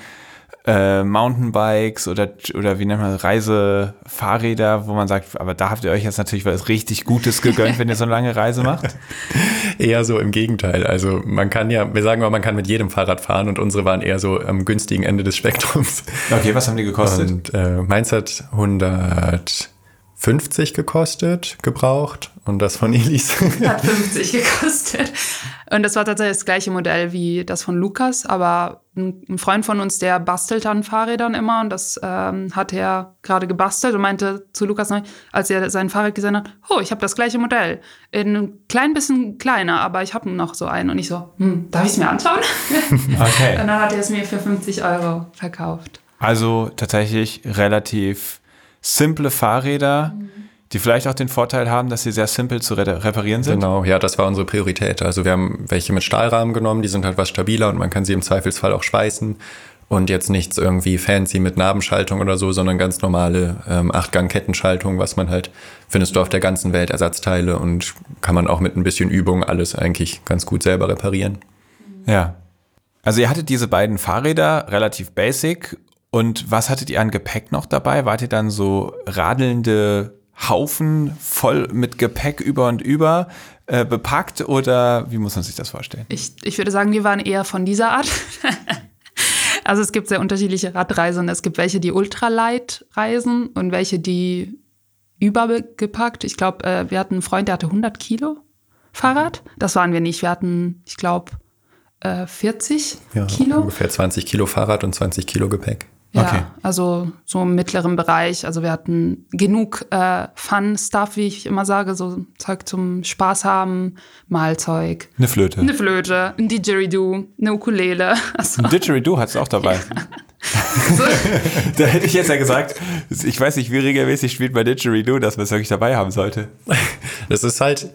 äh, Mountainbikes oder, oder wie nennt man Reisefahrräder, wo man sagt, aber da habt ihr euch jetzt natürlich was richtig Gutes gegönnt, wenn ihr so eine lange Reise macht? [laughs] Eher so im Gegenteil. Also man kann ja, wir sagen mal, man kann mit jedem Fahrrad fahren und unsere waren eher so am günstigen Ende des Spektrums. Okay, was haben die gekostet? Und äh, meins hat 150 gekostet, gebraucht und das von Elis. [laughs] hat 50 gekostet. Und das war tatsächlich das gleiche Modell wie das von Lukas, aber ein Freund von uns, der bastelt an Fahrrädern immer und das ähm, hat er gerade gebastelt und meinte zu Lukas, neu, als er sein Fahrrad gesehen hat, oh, ich habe das gleiche Modell. In ein klein bisschen kleiner, aber ich habe noch so einen. Und ich so, hm, darf ich es mir anschauen? [laughs] [laughs] Okay. und dann hat er es mir für 50 Euro verkauft. Also tatsächlich relativ simple Fahrräder, die vielleicht auch den Vorteil haben, dass sie sehr simpel zu re reparieren sind. Genau, ja, das war unsere Priorität. Also wir haben welche mit Stahlrahmen genommen, die sind halt was stabiler und man kann sie im Zweifelsfall auch schweißen. Und jetzt nichts irgendwie fancy mit Nabenschaltung oder so, sondern ganz normale ähm, Achtgang-Kettenschaltung, was man halt, findest du auf der ganzen Welt Ersatzteile und kann man auch mit ein bisschen Übung alles eigentlich ganz gut selber reparieren. Ja. Also ihr hattet diese beiden Fahrräder, relativ basic. Und was hattet ihr an Gepäck noch dabei? Wart ihr dann so radelnde Haufen voll mit Gepäck über und über äh, bepackt oder wie muss man sich das vorstellen? Ich, ich würde sagen, wir waren eher von dieser Art. [laughs] also es gibt sehr unterschiedliche Radreisen. Es gibt welche, die ultralight reisen und welche, die übergepackt. Ich glaube, äh, wir hatten einen Freund, der hatte 100 Kilo Fahrrad. Das waren wir nicht. Wir hatten, ich glaube, äh, 40 Ja, Kilo. ungefähr 20 Kilo Fahrrad und 20 Kilo Gepäck. Ja, Okay. also so im mittleren Bereich. Also wir hatten genug äh, Fun-Stuff, wie ich immer sage, so Zeug zum Spaß haben, Malzeug, Eine Flöte. eine Flöte, ein Didgeridoo, eine Ukulele. [laughs] Also, Ein Didgeridoo hat's auch dabei. [laughs] [laughs] da hätte ich jetzt ja gesagt, ich weiß nicht, wie regelmäßig spielt bei Didgeridoo, dass man es wirklich dabei haben sollte. Das ist halt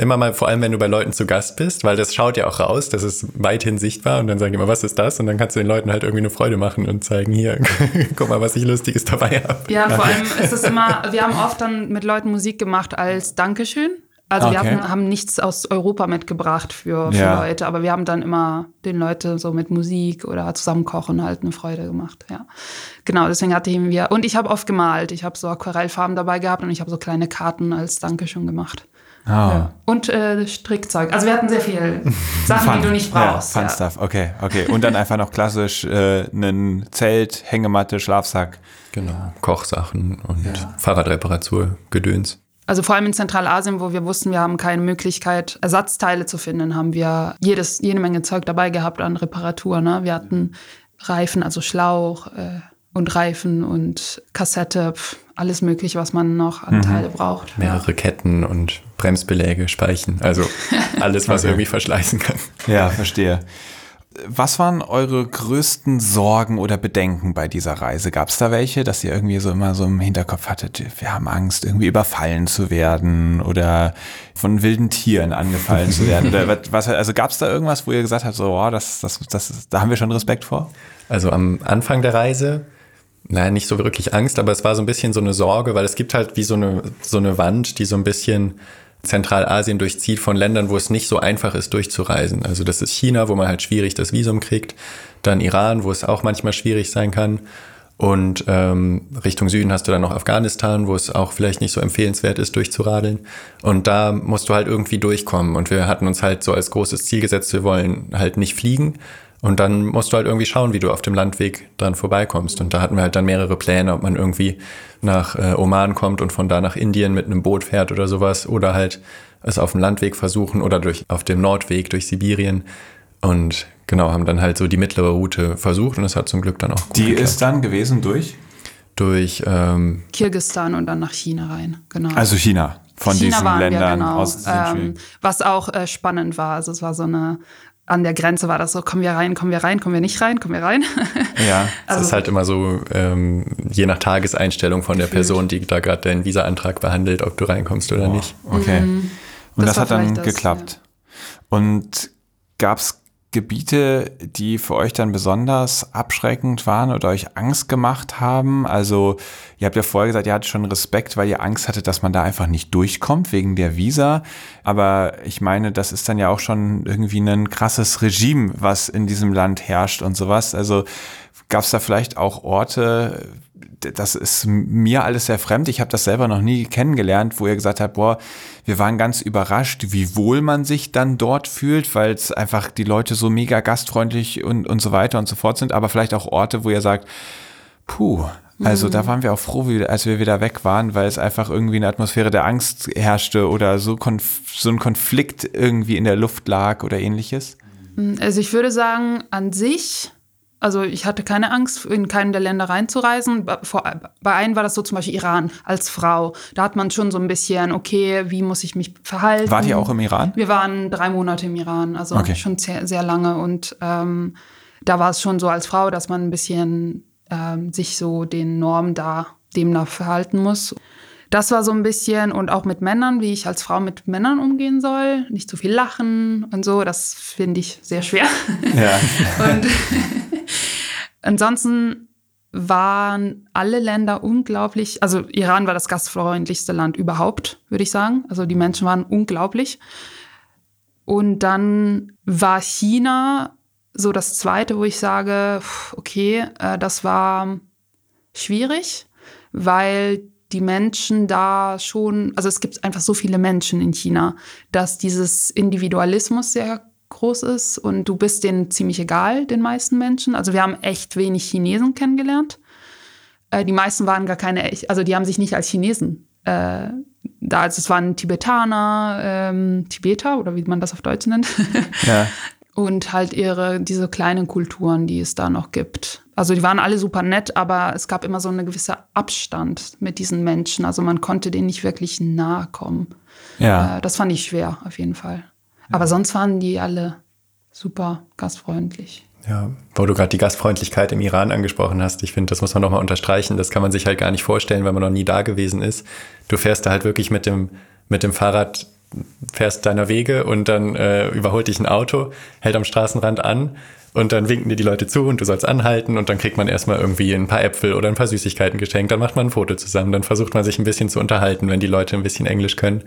immer mal, vor allem wenn du bei Leuten zu Gast bist, weil das schaut ja auch raus, das ist weithin sichtbar und dann sagen die immer, was ist das? Und dann kannst du den Leuten halt irgendwie eine Freude machen und zeigen, hier, [laughs] guck mal, was ich Lustiges dabei habe. ja, vor allem ist es immer, wir haben oft dann mit Leuten Musik gemacht als Dankeschön. Also wir Okay. haben, haben nichts aus Europa mitgebracht für, für Ja. Leute, aber wir haben dann immer den Leuten so mit Musik oder zusammen kochen halt eine Freude gemacht. Ja, genau. Deswegen hatten wir und ich habe oft gemalt. Ich habe so Aquarellfarben dabei gehabt und ich habe so kleine Karten als Dankeschön gemacht. Ah. Und äh, Strickzeug. Also wir hatten sehr viel [laughs] Sachen, die du nicht brauchst. Ja, Fun ja. Stuff, okay, okay. Und dann einfach noch klassisch äh, einen Zelt, Hängematte, Schlafsack. Genau. Kochsachen und Fahrradreparatur, Gedöns. Also vor allem in Zentralasien, wo wir wussten, wir haben keine Möglichkeit, Ersatzteile zu finden, haben wir jedes, jede Menge Zeug dabei gehabt an Reparatur. Ne? Wir hatten Reifen, also Schlauch äh, und Reifen und Kassette, pf, alles mögliche, was man noch an Teile braucht. Mehrere Ketten und Bremsbeläge, Speichen. Also [laughs] alles, was irgendwie verschleißen kann. Ja, verstehe. Was waren eure größten Sorgen oder Bedenken bei dieser Reise? Gab es da welche, dass ihr irgendwie so immer so im Hinterkopf hattet, wir haben Angst, irgendwie überfallen zu werden oder von wilden Tieren angefallen zu werden? [laughs] Was- was, also gab es da irgendwas, wo ihr gesagt habt, so, oh, das, das, das, da haben wir schon Respekt vor? Also am Anfang der Reise, naja, nicht so wirklich Angst, aber es war so ein bisschen so eine Sorge, weil es gibt halt wie so eine, so eine Wand, die so ein bisschen Zentralasien durchzieht von Ländern, wo es nicht so einfach ist, durchzureisen. Also das ist China, wo man halt schwierig das Visum kriegt, dann Iran, wo es auch manchmal schwierig sein kann. Und ähm, Richtung Süden hast du dann noch Afghanistan, wo es auch vielleicht nicht so empfehlenswert ist, durchzuradeln. Und da musst du halt irgendwie durchkommen. Und wir hatten uns halt so als großes Ziel gesetzt, wir wollen halt nicht fliegen. Und dann musst du halt irgendwie schauen, wie du auf dem Landweg dran vorbeikommst. Und da hatten wir halt dann mehrere Pläne, ob man irgendwie nach äh, Oman kommt und von da nach Indien mit einem Boot fährt oder sowas. Oder halt es auf dem Landweg versuchen oder durch, auf dem Nordweg durch Sibirien. Und genau, haben dann halt so die mittlere Route versucht und es hat zum Glück dann auch gut Die geklappt. ist dann gewesen durch? durch ähm, Kirgisistan und dann nach China rein. Genau. Also China, von China diesen waren Ländern wir, genau. aus ähm, Was auch äh, spannend war. Also es war so eine, an der Grenze war das so, kommen wir rein, kommen wir rein, kommen wir nicht rein, kommen wir rein. [laughs] Ja. [laughs] Es ist halt immer so, ähm, je nach Tageseinstellung von der Person, die da gerade deinen Visa-Antrag behandelt, ob du reinkommst oder nicht. Okay. Und Das das, hat dann das, geklappt. Und gab es Gebiete, die für euch dann besonders abschreckend waren oder euch Angst gemacht haben? Also, ihr habt ja vorher gesagt, ihr hattet schon Respekt, weil ihr Angst hattet, dass man da einfach nicht durchkommt wegen der Visa. Aber ich meine, das ist dann ja auch schon irgendwie ein krasses Regime, was in diesem Land herrscht und sowas. Also, gab es da vielleicht auch Orte, das ist mir alles sehr fremd. Ich habe das selber noch nie kennengelernt, wo ihr gesagt habt, boah, wir waren ganz überrascht, wie wohl man sich dann dort fühlt, weil es einfach die Leute so mega gastfreundlich und, und so weiter und so fort sind. Aber vielleicht auch Orte, wo ihr sagt, puh, also da waren wir auch froh, wie, als wir wieder weg waren, weil es einfach irgendwie eine Atmosphäre der Angst herrschte oder so, so ein Konflikt irgendwie in der Luft lag oder ähnliches. Also ich würde sagen, an sich, also ich hatte keine Angst, in keinem der Länder reinzureisen. Bei einem war das so zum Beispiel Iran als Frau. Da hat man schon so ein bisschen, okay, wie muss ich mich verhalten? Wart ihr auch im Iran? Wir waren drei Monate im Iran, also Okay. schon sehr, sehr lange. Und ähm, da war es schon so als Frau, dass man ein bisschen ähm, sich so den Normen da demnach verhalten muss. Das war so ein bisschen und auch mit Männern, wie ich als Frau mit Männern umgehen soll. Nicht zu viel lachen und so, das finde ich sehr schwer. Ja. [laughs] Und ansonsten waren alle Länder unglaublich, also Iran war das gastfreundlichste Land überhaupt, würde ich sagen. Also die Menschen waren unglaublich. Und dann war China so das zweite, wo ich sage, okay, äh, das war schwierig, weil die Menschen da schon, also es gibt einfach so viele Menschen in China, dass dieses Individualismus sehr groß ist und du bist denen ziemlich egal, den meisten Menschen. Also wir haben echt wenig Chinesen kennengelernt. Äh, die meisten waren gar keine, also die haben sich nicht als Chinesen äh, da, also es waren Tibetaner, ähm, Tibeter oder wie man das auf Deutsch nennt. [laughs] ja. Und halt ihre, diese kleinen Kulturen, die es da noch gibt. Also die waren alle super nett, aber es gab immer so eine gewisse Abstand mit diesen Menschen. Also man konnte denen nicht wirklich nahe kommen. Ja. Äh, das fand ich schwer, auf jeden Fall. Aber sonst waren die alle super gastfreundlich. Ja, wo du gerade die Gastfreundlichkeit im Iran angesprochen hast, ich finde, das muss man nochmal unterstreichen. Das kann man sich halt gar nicht vorstellen, wenn man noch nie da gewesen ist. Du fährst da halt wirklich mit dem, mit dem Fahrrad, fährst deiner Wege und dann äh, überholt dich ein Auto, hält am Straßenrand an und dann winken dir die Leute zu und du sollst anhalten und dann kriegt man erstmal irgendwie ein paar Äpfel oder ein paar Süßigkeiten geschenkt. Dann macht man ein Foto zusammen, dann versucht man sich ein bisschen zu unterhalten, wenn die Leute ein bisschen Englisch können.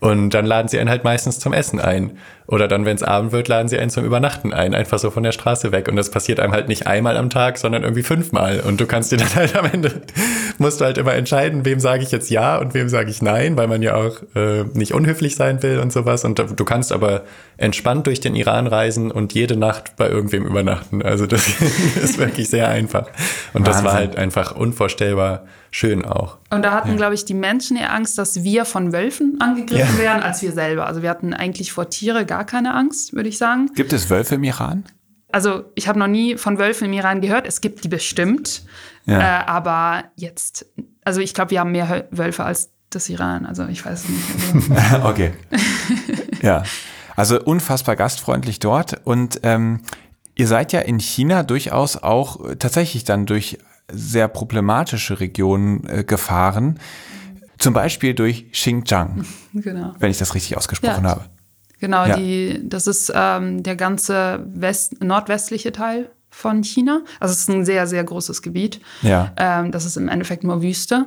Und dann laden sie einen halt meistens zum Essen ein. Oder dann, wenn es Abend wird, laden sie einen zum Übernachten ein, einfach so von der Straße weg. Und das passiert einem halt nicht einmal am Tag, sondern irgendwie fünfmal. Und du kannst dir [laughs] dann halt am Ende, musst du halt immer entscheiden, wem sage ich jetzt ja und wem sage ich nein, weil man ja auch äh, nicht unhöflich sein will und sowas. Und du kannst aber entspannt durch den Iran reisen und jede Nacht bei irgendwem übernachten. Also das [laughs] ist wirklich sehr einfach. Und das war Wahnsinn. halt einfach unvorstellbar schön auch. Und da hatten, glaube ich, die Menschen eher Angst, dass wir von Wölfen angegriffen Ja. werden, als wir selber. Also wir hatten eigentlich vor Tiere gar keine Angst, würde ich sagen. Gibt es Wölfe im Iran? Also ich habe noch nie von Wölfen im Iran gehört. Es gibt die bestimmt. Ja. Äh, aber jetzt, also ich glaube, wir haben mehr Wölfe als das Iran. Also ich weiß nicht. Also, [laughs] okay. ja. Also unfassbar gastfreundlich dort. Und ähm, ihr seid ja in China durchaus auch äh, tatsächlich dann durch sehr problematische Regionen äh, gefahren. Zum Beispiel durch Xinjiang, [laughs] genau. wenn ich das richtig ausgesprochen Ja. habe. Genau, Ja. die, das ist ähm, der ganze West, nordwestliche Teil von China. Also es ist ein sehr, sehr großes Gebiet. Ja. Ähm, das ist im Endeffekt nur Wüste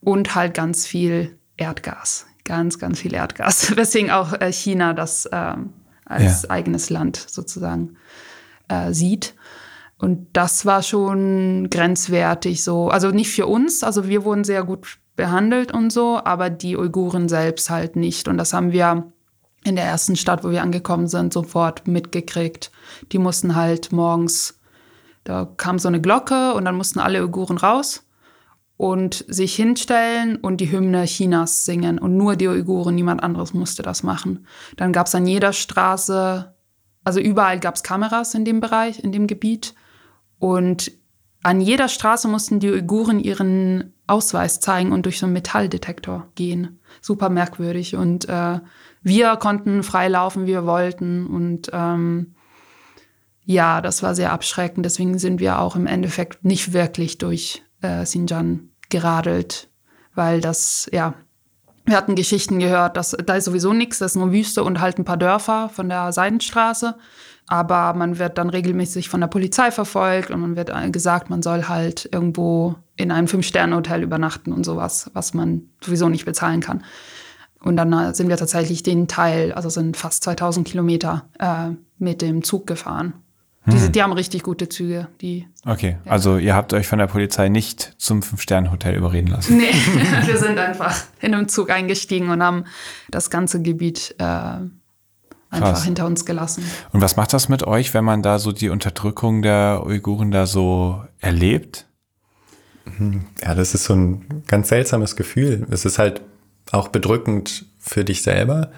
und halt ganz viel Erdgas. Ganz, ganz viel Erdgas. [laughs] Weswegen auch äh, China das ähm, als Ja. eigenes Land sozusagen äh, sieht. Und das war schon grenzwertig so. Also nicht für uns, also wir wurden sehr gut behandelt und so, aber die Uiguren selbst halt nicht. Und das haben wir in der ersten Stadt, wo wir angekommen sind, sofort mitgekriegt. Die mussten halt morgens, da kam so eine Glocke und dann mussten alle Uiguren raus und sich hinstellen und die Hymne Chinas singen. Und nur die Uiguren, niemand anderes musste das machen. Dann gab es an jeder Straße, also überall gab es Kameras in dem Bereich, in dem Gebiet. Und an jeder Straße mussten die Uiguren ihren Ausweis zeigen und durch so einen Metalldetektor gehen. Super merkwürdig. Und äh, wir konnten frei laufen, wie wir wollten. Und ähm, ja, das war sehr abschreckend. Deswegen sind wir auch im Endeffekt nicht wirklich durch äh, Xinjiang geradelt, weil das, ja, wir hatten Geschichten gehört, dass da ist sowieso nichts, das ist nur Wüste und halt ein paar Dörfer von der Seidenstraße. Aber man wird dann regelmäßig von der Polizei verfolgt und man wird äh, gesagt, man soll halt irgendwo in einem Fünf-Sterne-Hotel übernachten und sowas, was man sowieso nicht bezahlen kann. Und dann äh, sind wir tatsächlich den Teil, also sind fast 2000 Kilometer äh, mit dem Zug gefahren. Die, die haben richtig gute Züge. Die, Okay, also ihr habt euch von der Polizei nicht zum Fünf-Sterne-Hotel überreden lassen. nee, [laughs] wir sind einfach in einem Zug eingestiegen und haben das ganze Gebiet äh, einfach Krass. hinter uns gelassen. Und was macht das mit euch, wenn man da so die Unterdrückung der Uiguren da so erlebt? Ja, das ist so ein ganz seltsames Gefühl. Es ist halt auch bedrückend für dich selber,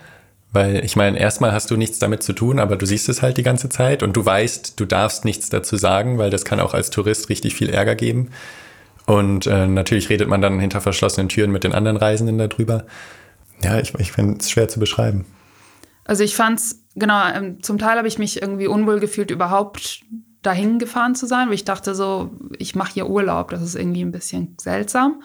weil ich meine, erstmal hast du nichts damit zu tun, aber du siehst es halt die ganze Zeit und du weißt, du darfst nichts dazu sagen, weil das kann auch als Tourist richtig viel Ärger geben. Und äh, natürlich redet man dann hinter verschlossenen Türen mit den anderen Reisenden darüber. Ja, ich, ich finde es schwer zu beschreiben. Also ich fand's, genau, ähm, zum Teil habe ich mich irgendwie unwohl gefühlt, überhaupt dahin gefahren zu sein, weil ich dachte so, ich mache hier Urlaub, das ist irgendwie ein bisschen seltsam.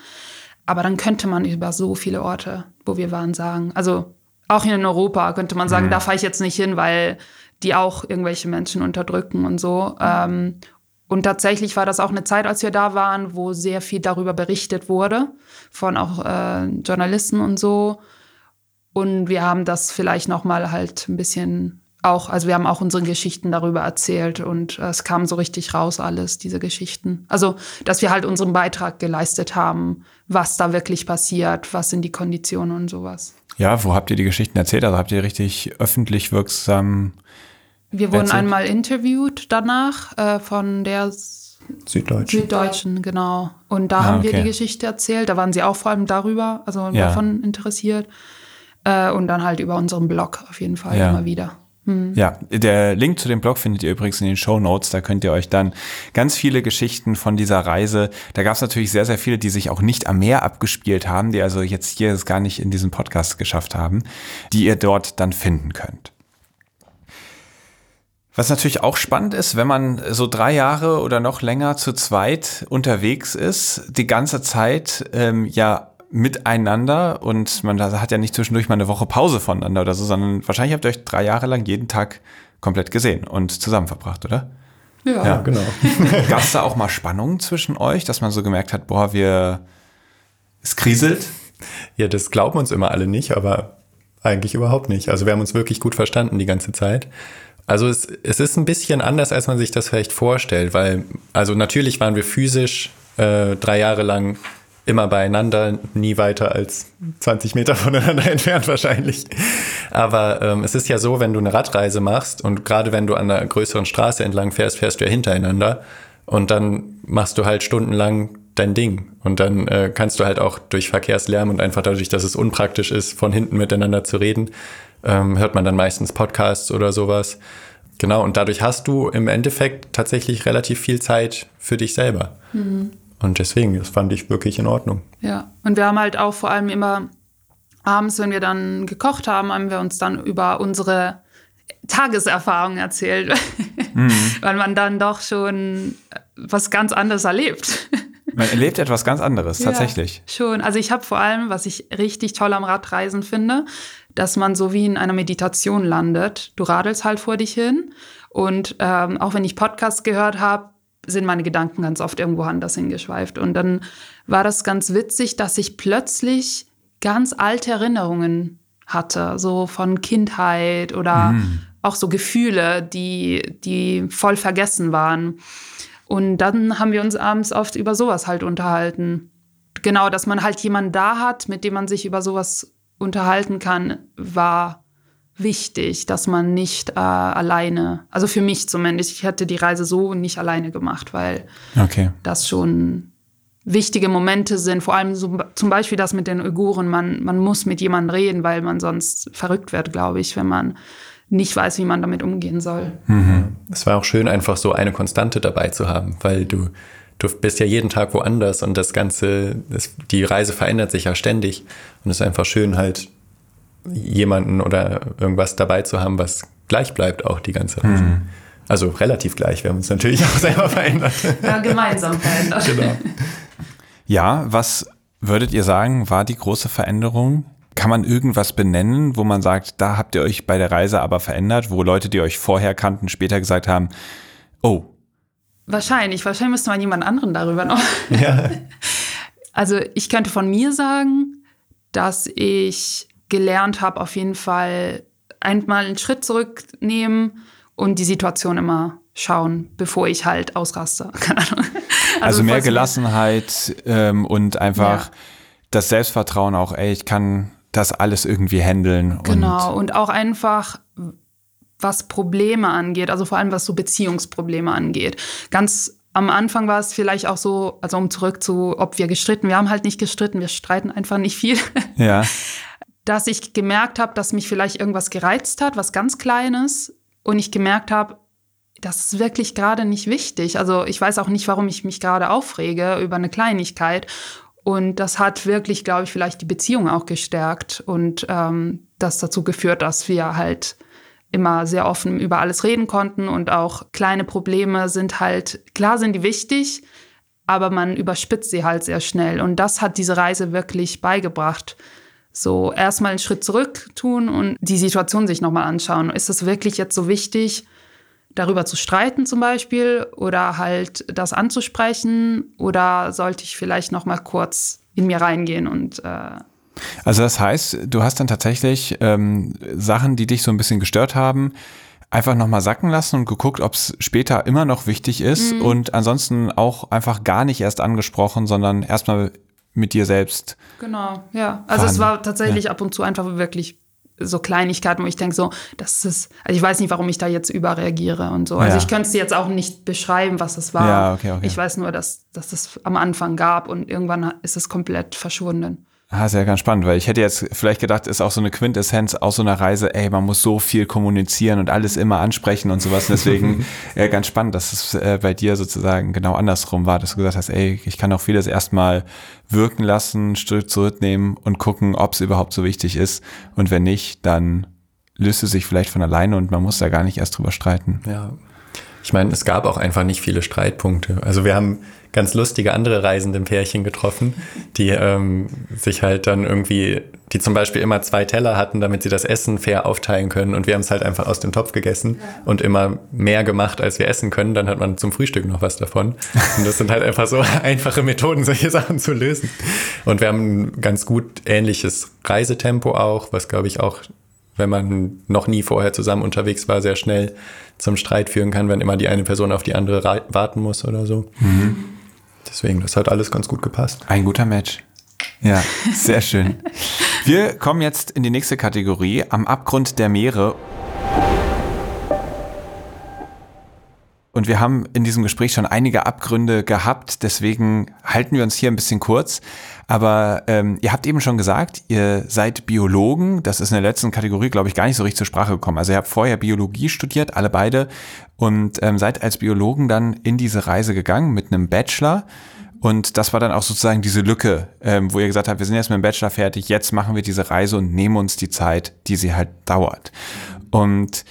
Aber dann könnte man über so viele Orte, wo wir waren, sagen, also auch hier in Europa könnte man sagen, da fahre ich jetzt nicht hin, weil die auch irgendwelche Menschen unterdrücken und so. Ähm, und tatsächlich war das auch eine Zeit, als wir da waren, wo sehr viel darüber berichtet wurde, von auch äh, Journalisten und so. Und wir haben das vielleicht noch mal halt ein bisschen auch, also wir haben auch unsere Geschichten darüber erzählt und äh, es kam so richtig raus alles, diese Geschichten. Also, dass wir halt unseren Beitrag geleistet haben, was da wirklich passiert, was sind die Konditionen und sowas. Ja, wo habt ihr die Geschichten erzählt? Also habt ihr richtig öffentlich wirksam. Wir wurden Erzählt. einmal interviewt danach äh, von der Süddeutsch. Süddeutschen, genau. Und da Ah, haben wir okay. die Geschichte erzählt. Da waren sie auch vor allem darüber, also Ja. davon interessiert. Äh, und dann halt über unseren Blog auf jeden Fall Ja. immer wieder. Ja, der Link zu dem Blog findet ihr übrigens in den Show Notes. Da könnt ihr euch dann ganz viele Geschichten von dieser Reise. Da gab es natürlich sehr, sehr viele, die sich auch nicht am Meer abgespielt haben, die also jetzt hier es gar nicht in diesem Podcast geschafft haben, die ihr dort dann finden könnt. Was natürlich auch spannend ist, wenn man so drei Jahre oder noch länger zu zweit unterwegs ist, die ganze Zeit ähm, ja miteinander und man hat ja nicht zwischendurch mal eine Woche Pause voneinander oder so, sondern wahrscheinlich habt ihr euch drei Jahre lang jeden Tag komplett gesehen und zusammen verbracht, oder? Ja, Ja, genau. [laughs] Gab es da auch mal Spannungen zwischen euch, dass man so gemerkt hat, boah, wir es kriselt? Ja, das glauben uns immer alle nicht, aber eigentlich überhaupt nicht. Also wir haben uns wirklich gut verstanden die ganze Zeit. Also es, es ist ein bisschen anders, als man sich das vielleicht vorstellt, weil, also natürlich waren wir physisch äh, drei Jahre lang immer beieinander, nie weiter als 20 Meter voneinander [laughs] entfernt wahrscheinlich. Aber ähm, es ist ja so, wenn du eine Radreise machst und gerade wenn du an einer größeren Straße entlang fährst, fährst du ja hintereinander und dann machst du halt stundenlang dein Ding. Und dann äh, kannst du halt auch durch Verkehrslärm und einfach dadurch, dass es unpraktisch ist, von hinten miteinander zu reden, ähm, hört man dann meistens Podcasts oder sowas. Genau, und dadurch hast du im Endeffekt tatsächlich relativ viel Zeit für dich selber. Und deswegen, das fand ich wirklich in Ordnung. Ja, und wir haben halt auch vor allem immer abends, wenn wir dann gekocht haben, haben wir uns dann über unsere Tageserfahrungen erzählt, [laughs] weil man dann doch schon was ganz anderes erlebt. Man erlebt etwas ganz anderes, tatsächlich. Ja, schon. Also ich habe vor allem, was ich richtig toll am Radreisen finde, dass man so wie in einer Meditation landet. Du radelst halt vor dich hin und ähm, auch wenn ich Podcasts gehört habe, sind meine Gedanken ganz oft irgendwo anders hingeschweift. Und dann war das ganz witzig, dass ich plötzlich ganz alte Erinnerungen hatte, so von Kindheit oder auch so Gefühle, die, die voll vergessen waren. Und dann haben wir uns abends oft über sowas halt unterhalten. Genau, dass man halt jemanden da hat, mit dem man sich über sowas unterhalten kann, war wichtig, dass man nicht äh, alleine, also für mich zumindest, ich hätte die Reise so nicht alleine gemacht, weil Okay. das schon wichtige Momente sind. Vor allem so, zum Beispiel das mit den Uiguren. Man, man muss mit jemandem reden, weil man sonst verrückt wird, glaube ich, wenn man nicht weiß, wie man damit umgehen soll. Es war auch schön, einfach so eine Konstante dabei zu haben, weil du, du bist ja jeden Tag woanders und das Ganze, das, die Reise verändert sich ja ständig. Und es ist einfach schön, halt jemanden oder irgendwas dabei zu haben, was gleich bleibt, auch die ganze Reise. Also relativ gleich. Wir haben uns natürlich [laughs] auch selber verändert. Ja, gemeinsam verändert. genau. Ja, was würdet ihr sagen, war die große Veränderung? Kann man irgendwas benennen, wo man sagt, da habt ihr euch bei der Reise aber verändert, wo Leute, die euch vorher kannten, später gesagt haben, oh, Wahrscheinlich. Wahrscheinlich müsste man jemand anderen darüber noch. Ja. [laughs] Also ich könnte von mir sagen, dass ich gelernt habe, auf jeden Fall einmal einen Schritt zurücknehmen und die Situation immer schauen, bevor ich halt ausraste. [laughs] Keine Ahnung. also, mehr falls- Gelassenheit ähm, und einfach Ja. das Selbstvertrauen auch, ey, ich kann das alles irgendwie handeln. Genau. Und Und auch einfach, was Probleme angeht, also vor allem was so Beziehungsprobleme angeht. Ganz am Anfang war es vielleicht auch so, also um zurück zu, ob wir gestritten, wir haben halt nicht gestritten, wir streiten einfach nicht viel. ja, [laughs] dass ich gemerkt habe, dass mich vielleicht irgendwas gereizt hat, was ganz Kleines. Und ich gemerkt habe, das ist wirklich gerade nicht wichtig. Also ich weiß auch nicht, warum ich mich gerade aufrege über eine Kleinigkeit. Und das hat wirklich, glaube ich, vielleicht die Beziehung auch gestärkt und ähm, das dazu geführt, dass wir halt immer sehr offen über alles reden konnten und auch kleine Probleme sind halt, klar sind die wichtig, aber man überspitzt sie halt sehr schnell. Und das hat diese Reise wirklich beigebracht. So erstmal einen Schritt zurück tun und die Situation sich nochmal anschauen. Ist es wirklich jetzt so wichtig, darüber zu streiten zum Beispiel oder halt das anzusprechen? Oder sollte ich vielleicht nochmal kurz in mir reingehen und äh, Also das heißt, du hast dann tatsächlich ähm, Sachen, die dich so ein bisschen gestört haben, einfach nochmal sacken lassen und geguckt, ob es später immer noch wichtig ist Mhm. und ansonsten auch einfach gar nicht erst angesprochen, sondern erstmal mit dir selbst. Genau, ja. Also es war tatsächlich ab und zu einfach wirklich so Kleinigkeiten, wo ich denke, so, das ist, also ich weiß nicht, warum ich da jetzt überreagiere und so. Also Ja. ich könnte es jetzt auch nicht beschreiben, was es war. Ja, okay, okay. Ich weiß nur, dass, dass es am Anfang gab und irgendwann ist es komplett verschwunden. Ah, sehr ganz spannend, weil ich hätte jetzt vielleicht gedacht, ist auch so eine Quintessenz aus so einer Reise, ey, man muss so viel kommunizieren und alles immer ansprechen und sowas. Deswegen [laughs] äh, ganz spannend, dass es äh, bei dir sozusagen genau andersrum war, dass du gesagt hast, ey, ich kann auch vieles erstmal wirken lassen, Stück zurücknehmen und gucken, ob es überhaupt so wichtig ist. Und wenn nicht, dann löst es sich vielleicht von alleine und man muss da gar nicht erst drüber streiten. Ja. Ich meine, es gab auch einfach nicht viele Streitpunkte. Also wir haben ganz lustige andere reisende Pärchen getroffen, die ähm, sich halt dann irgendwie, die zum Beispiel immer zwei Teller hatten, damit sie das Essen fair aufteilen können. Und wir haben es halt einfach aus dem Topf gegessen und immer mehr gemacht, als wir essen können. Dann hat man zum Frühstück noch was davon. Und das sind halt einfach so [laughs] einfache Methoden, solche Sachen zu lösen. Und wir haben ein ganz gut ähnliches Reisetempo auch, was glaube ich auch wenn man noch nie vorher zusammen unterwegs war, sehr schnell zum Streit führen kann, wenn immer die eine Person auf die andere warten muss oder so. Mhm. Deswegen, das hat alles ganz gut gepasst. Ein guter Match. Ja, sehr schön. Wir kommen jetzt in die nächste Kategorie, am Abgrund der Meere. Und wir haben in diesem Gespräch schon einige Abgründe gehabt, deswegen halten wir uns hier ein bisschen kurz. Aber ähm, ihr habt eben schon gesagt, ihr seid Biologen. Das ist in der letzten Kategorie, glaube ich, gar nicht so richtig zur Sprache gekommen. Also ihr habt vorher Biologie studiert, alle beide, und ähm, seid als Biologen dann in diese Reise gegangen mit einem Bachelor. Und das war dann auch sozusagen diese Lücke, ähm, wo ihr gesagt habt, wir sind jetzt mit dem Bachelor fertig, jetzt machen wir diese Reise und nehmen uns die Zeit, die sie halt dauert. Und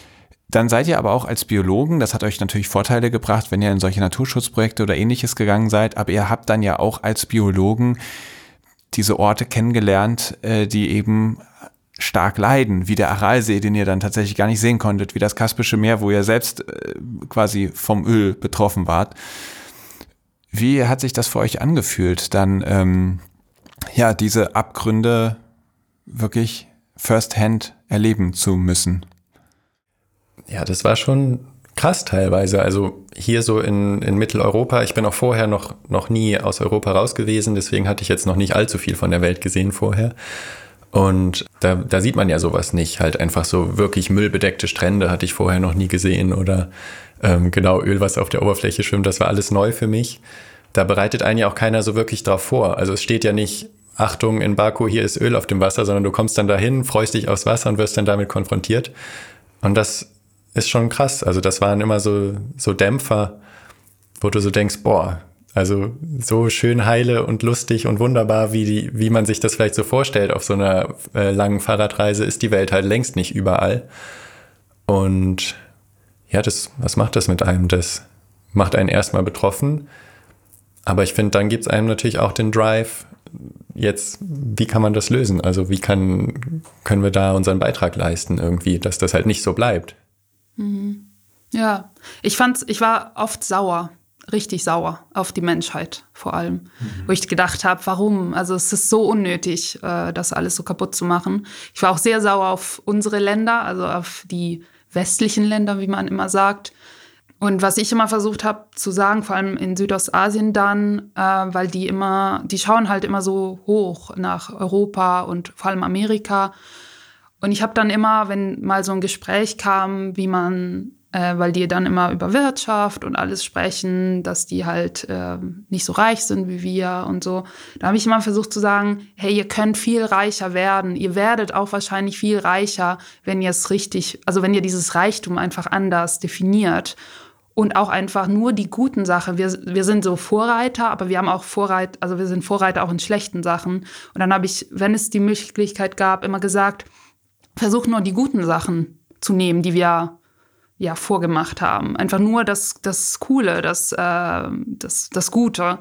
dann seid ihr aber auch als Biologen, das hat euch natürlich Vorteile gebracht, wenn ihr in solche Naturschutzprojekte oder ähnliches gegangen seid, aber ihr habt dann ja auch als Biologen diese Orte kennengelernt, äh, die eben stark leiden, wie der Aralsee, den ihr dann tatsächlich gar nicht sehen konntet, wie das Kaspische Meer, wo ihr selbst äh, quasi vom Öl betroffen wart. Wie hat sich das für euch angefühlt, dann ähm, ja diese Abgründe wirklich firsthand erleben zu müssen? Ja, das war schon krass teilweise. Also hier so in, in Mitteleuropa, ich bin auch vorher noch, noch nie aus Europa raus gewesen, deswegen hatte ich jetzt noch nicht allzu viel von der Welt gesehen vorher. Und da, da sieht man ja sowas nicht. Halt einfach so wirklich müllbedeckte Strände hatte ich vorher noch nie gesehen oder ähm, genau Öl, was auf der Oberfläche schwimmt. Das war alles neu für mich. Da bereitet einen ja auch keiner so wirklich drauf vor. Also es steht ja nicht, Achtung, in Baku, hier ist Öl auf dem Wasser, sondern du kommst dann dahin, freust dich aufs Wasser und wirst dann damit konfrontiert. Und das ist schon krass. Also das waren immer so, so Dämpfer, wo du so denkst, boah, also so schön heile und lustig und wunderbar, wie, die, wie man sich das vielleicht so vorstellt auf so einer äh, langen Fahrradreise, ist die Welt halt längst nicht überall. Und ja, das, was macht das mit einem? Das macht einen erstmal betroffen. Aber ich finde, dann gibt es einem natürlich auch den Drive, jetzt, wie kann man das lösen? Also wie kann, können wir da unseren Beitrag leisten irgendwie, dass das halt nicht so bleibt? Ja, ich fand's, ich war oft sauer, richtig sauer auf die Menschheit vor allem, mhm. wo ich gedacht habe, warum? Also es ist so unnötig, äh, das alles so kaputt zu machen. Ich war auch sehr sauer auf unsere Länder, also auf die westlichen Länder, wie man immer sagt. Und was ich immer versucht habe zu sagen, vor allem in Südostasien dann, äh, weil die immer, die schauen halt immer so hoch nach Europa und vor allem Amerika. Und ich habe dann immer, wenn mal so ein Gespräch kam, wie man, äh, weil die dann immer über Wirtschaft und alles sprechen, dass die halt äh, nicht so reich sind wie wir und so, da habe ich immer versucht zu sagen, hey, ihr könnt viel reicher werden. Ihr werdet auch wahrscheinlich viel reicher, wenn ihr es richtig, also wenn ihr dieses Reichtum einfach anders definiert und auch einfach nur die guten Sachen. Wir, wir sind so Vorreiter, aber wir haben auch Vorreiter, also wir sind Vorreiter auch in schlechten Sachen. Und dann habe ich, wenn es die Möglichkeit gab, immer gesagt, versuchen nur die guten Sachen zu nehmen, die wir ja vorgemacht haben. Einfach nur das, das Coole, das, äh, das, das Gute.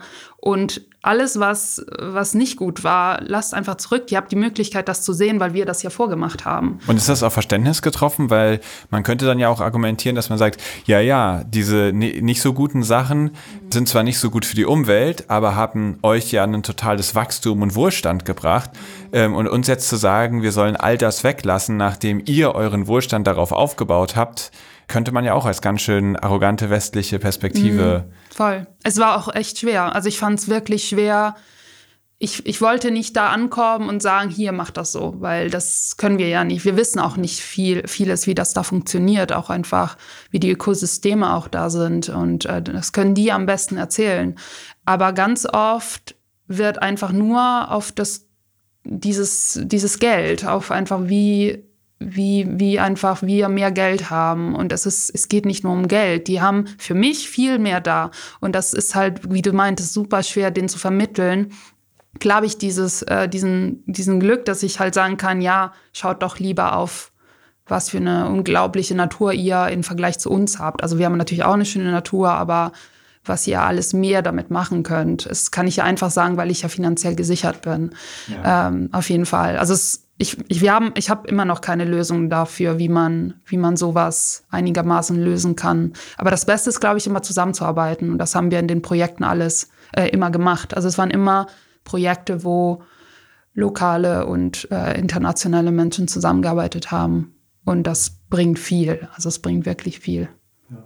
Und alles, was, was nicht gut war, lasst einfach zurück. Ihr habt die Möglichkeit, das zu sehen, weil wir das ja vorgemacht haben. Und ist das auf Verständnis getroffen? Weil man könnte dann ja auch argumentieren, dass man sagt, ja, ja, diese nicht so guten Sachen sind zwar nicht so gut für die Umwelt, aber haben euch ja ein totales Wachstum und Wohlstand gebracht. Ähm, und uns jetzt zu sagen, wir sollen all das weglassen, nachdem ihr euren Wohlstand darauf aufgebaut habt, könnte man ja auch als ganz schön arrogante westliche Perspektive. Mhm, voll. Es war auch echt schwer. Also ich fand es wirklich schwer. Ich, ich wollte nicht da ankommen und sagen, hier mach das so, weil das können wir ja nicht. Wir wissen auch nicht viel, vieles, wie das da funktioniert, auch einfach, wie die Ökosysteme auch da sind. Und äh, das können die am besten erzählen. Aber ganz oft wird einfach nur auf das dieses, dieses Geld, auf einfach wie, wie, wie einfach wir mehr Geld haben. Und es ist, es geht nicht nur um Geld. Die haben für mich viel mehr da. Und das ist halt, wie du meintest, super schwer, den zu vermitteln. Klar habe ich dieses, äh, diesen, diesen Glück, dass ich halt sagen kann, ja, schaut doch lieber auf was für eine unglaubliche Natur ihr im Vergleich zu uns habt. Also wir haben natürlich auch eine schöne Natur, aber was ihr alles mehr damit machen könnt, das kann ich ja einfach sagen, weil ich ja finanziell gesichert bin. Ja. Ähm, auf jeden Fall. Also es, ich, ich, wir haben, ich habe immer noch keine Lösung dafür, wie man, wie man sowas einigermaßen lösen kann. Aber das Beste ist, glaube ich, immer zusammenzuarbeiten. Und das haben wir in den Projekten alles äh, immer gemacht. Also es waren immer Projekte, wo lokale und äh, internationale Menschen zusammengearbeitet haben. Und das bringt viel. Also es bringt wirklich viel.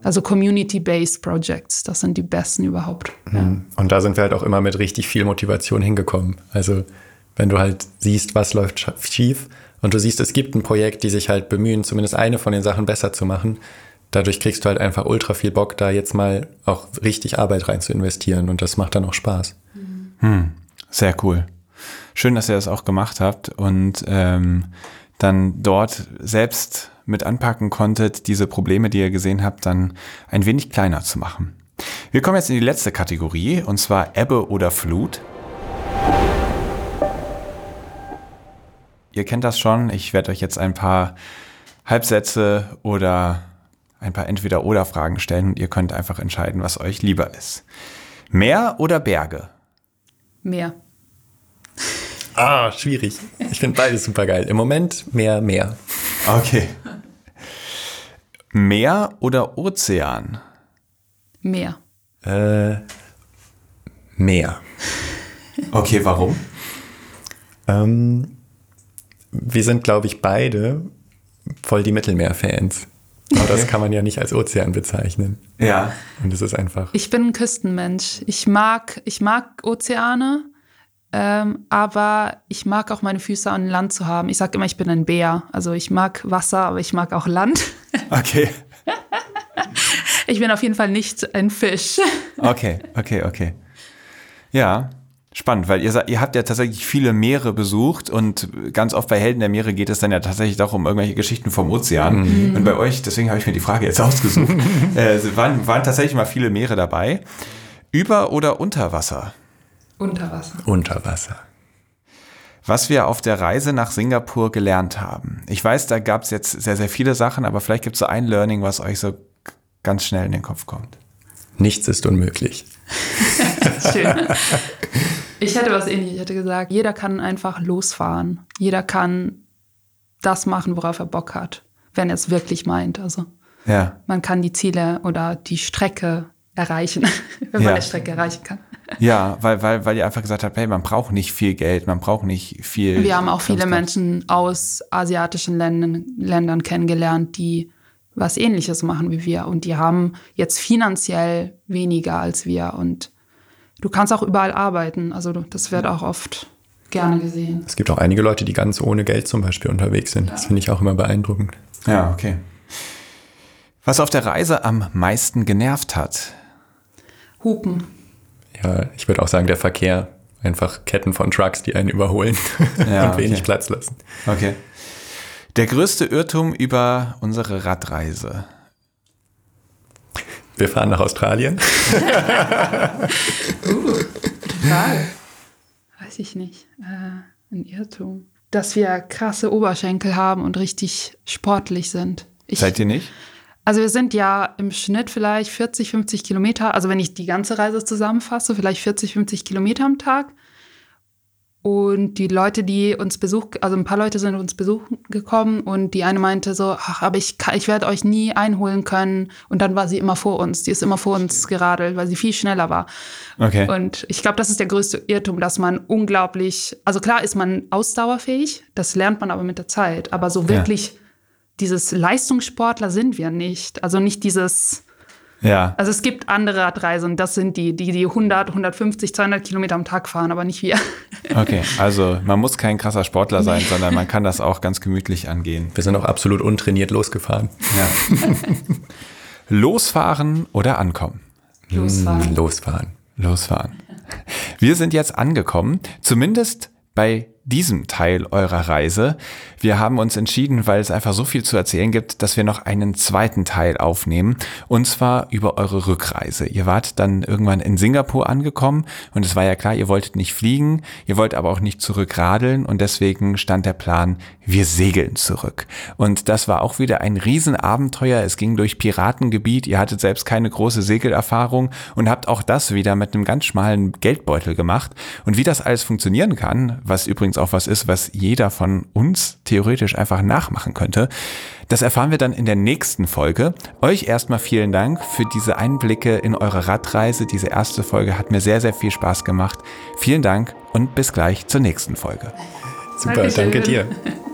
Also Community-Based Projects, das sind die besten überhaupt. Mhm. Ja. Und da sind wir halt auch immer mit richtig viel Motivation hingekommen. Also wenn du halt siehst, was läuft schief und du siehst, es gibt ein Projekt, die sich halt bemühen, zumindest eine von den Sachen besser zu machen, dadurch kriegst du halt einfach ultra viel Bock, da jetzt mal auch richtig Arbeit rein zu investieren und das macht dann auch Spaß. Hm, sehr cool. Schön, dass ihr das auch gemacht habt und ähm, dann dort selbst mit anpacken konntet, diese Probleme, die ihr gesehen habt, dann ein wenig kleiner zu machen. Wir kommen jetzt in die letzte Kategorie, und zwar Ebbe oder Flut. Ihr kennt das schon, ich werde euch jetzt ein paar Halbsätze oder ein paar Entweder-Oder-Fragen stellen und ihr könnt einfach entscheiden, was euch lieber ist. Meer oder Berge? Meer. Ah, schwierig. Ich finde beides super geil. Im Moment mehr, mehr. Okay. Meer oder Ozean? Meer. Äh, Meer. Okay, warum? Ähm, wir sind, glaube ich, beide voll die Mittelmeer-Fans. Aber das kann man ja nicht als Ozean bezeichnen. Ja. Und es ist einfach. Ich bin ein Küstenmensch. Ich mag, ich mag Ozeane, ähm, aber ich mag auch meine Füße an Land zu haben. Ich sage immer, ich bin ein Bär. Also ich mag Wasser, aber ich mag auch Land. [laughs] Okay. ich bin auf jeden Fall nicht ein Fisch. Okay, okay, okay. Ja, spannend, weil ihr, ihr habt ja tatsächlich viele Meere besucht und ganz oft bei Helden der Meere geht es dann ja tatsächlich doch um irgendwelche Geschichten vom Ozean. Mhm. Und bei euch, deswegen habe ich mir die Frage jetzt ausgesucht, [laughs] äh, waren, waren tatsächlich mal viele Meere dabei. Über oder unter Wasser? Unter Wasser. Unter Wasser. Was wir auf der Reise nach Singapur gelernt haben. Ich weiß, da gab es jetzt sehr, sehr viele Sachen, aber vielleicht gibt es so ein Learning, was euch so ganz schnell in den Kopf kommt. Nichts ist unmöglich. [laughs] Schön. [laughs] Ich hätte was ähnliches. Ich hätte gesagt, jeder kann einfach losfahren. Jeder kann das machen, worauf er Bock hat, wenn er es wirklich meint. Also ja. man kann die Ziele oder die Strecke erreichen, [laughs] wenn ja. man die Strecke erreichen kann. Ja, weil, weil, weil ihr einfach gesagt habt, hey, man braucht nicht viel Geld, man braucht nicht viel. Wir haben auch viele Menschen aus asiatischen Ländern, Ländern kennengelernt, die was ähnliches machen wie wir. Und die haben jetzt finanziell weniger als wir. Und du kannst auch überall arbeiten. Also das wird auch oft gerne gesehen. Es gibt auch einige Leute, die ganz ohne Geld zum Beispiel unterwegs sind. Ja. Das finde ich auch immer beeindruckend. Ja, okay. Was auf der Reise am meisten genervt hat? Hupen ja, ich würde auch sagen, der Verkehr. Einfach Ketten von Trucks, die einen überholen [laughs] ja, und wenig okay. Platz lassen. Okay. Der größte Irrtum über unsere Radreise. Wir fahren nach Australien. [laughs] uh, Frage. Weiß ich nicht. Äh, ein Irrtum. Dass wir krasse Oberschenkel haben und richtig sportlich sind. Ich, Seid ihr nicht? Also wir sind ja im Schnitt vielleicht 40, 50 Kilometer, also wenn ich die ganze Reise zusammenfasse, vielleicht 40, 50 Kilometer am Tag. Und die Leute, die uns besuchen, also ein paar Leute sind uns besuchen gekommen und die eine meinte so, ach, aber ich, ich werde euch nie einholen können. Und dann war sie immer vor uns. Die ist immer vor uns geradelt, weil sie viel schneller war. Okay. Und ich glaube, das ist der größte Irrtum, dass man unglaublich, also klar ist man ausdauerfähig, das lernt man aber mit der Zeit, aber so wirklich ja dieses Leistungssportler sind wir nicht. Also nicht dieses. Ja. Also es gibt andere Radreisen, das sind die, die die 100, 150, 200 Kilometer am Tag fahren, aber nicht wir. [laughs] Okay, also man muss kein krasser Sportler sein, sondern man kann das auch ganz gemütlich angehen. Wir sind auch absolut untrainiert losgefahren. Ja. Losfahren oder ankommen? Losfahren. Hm, losfahren. Losfahren. Wir sind jetzt angekommen, zumindest bei diesem Teil eurer Reise. Wir haben uns entschieden, weil es einfach so viel zu erzählen gibt, dass wir noch einen zweiten Teil aufnehmen. Und zwar über eure Rückreise. Ihr wart dann irgendwann in Singapur angekommen und es war ja klar, ihr wolltet nicht fliegen, ihr wollt aber auch nicht zurückradeln und deswegen stand der Plan, wir segeln zurück. Und das war auch wieder ein Riesenabenteuer. Es ging durch Piratengebiet, ihr hattet selbst keine große Segelerfahrung und habt auch das wieder mit einem ganz schmalen Geldbeutel gemacht. Und wie das alles funktionieren kann, was übrigens auch was ist, was jeder von uns theoretisch einfach nachmachen könnte, das erfahren wir dann in der nächsten Folge. Euch erstmal vielen Dank für diese Einblicke in eure Radreise. Diese erste Folge hat mir sehr, sehr viel Spaß gemacht. Vielen Dank und bis gleich zur nächsten Folge. Super, Dankeschön. danke dir. [laughs]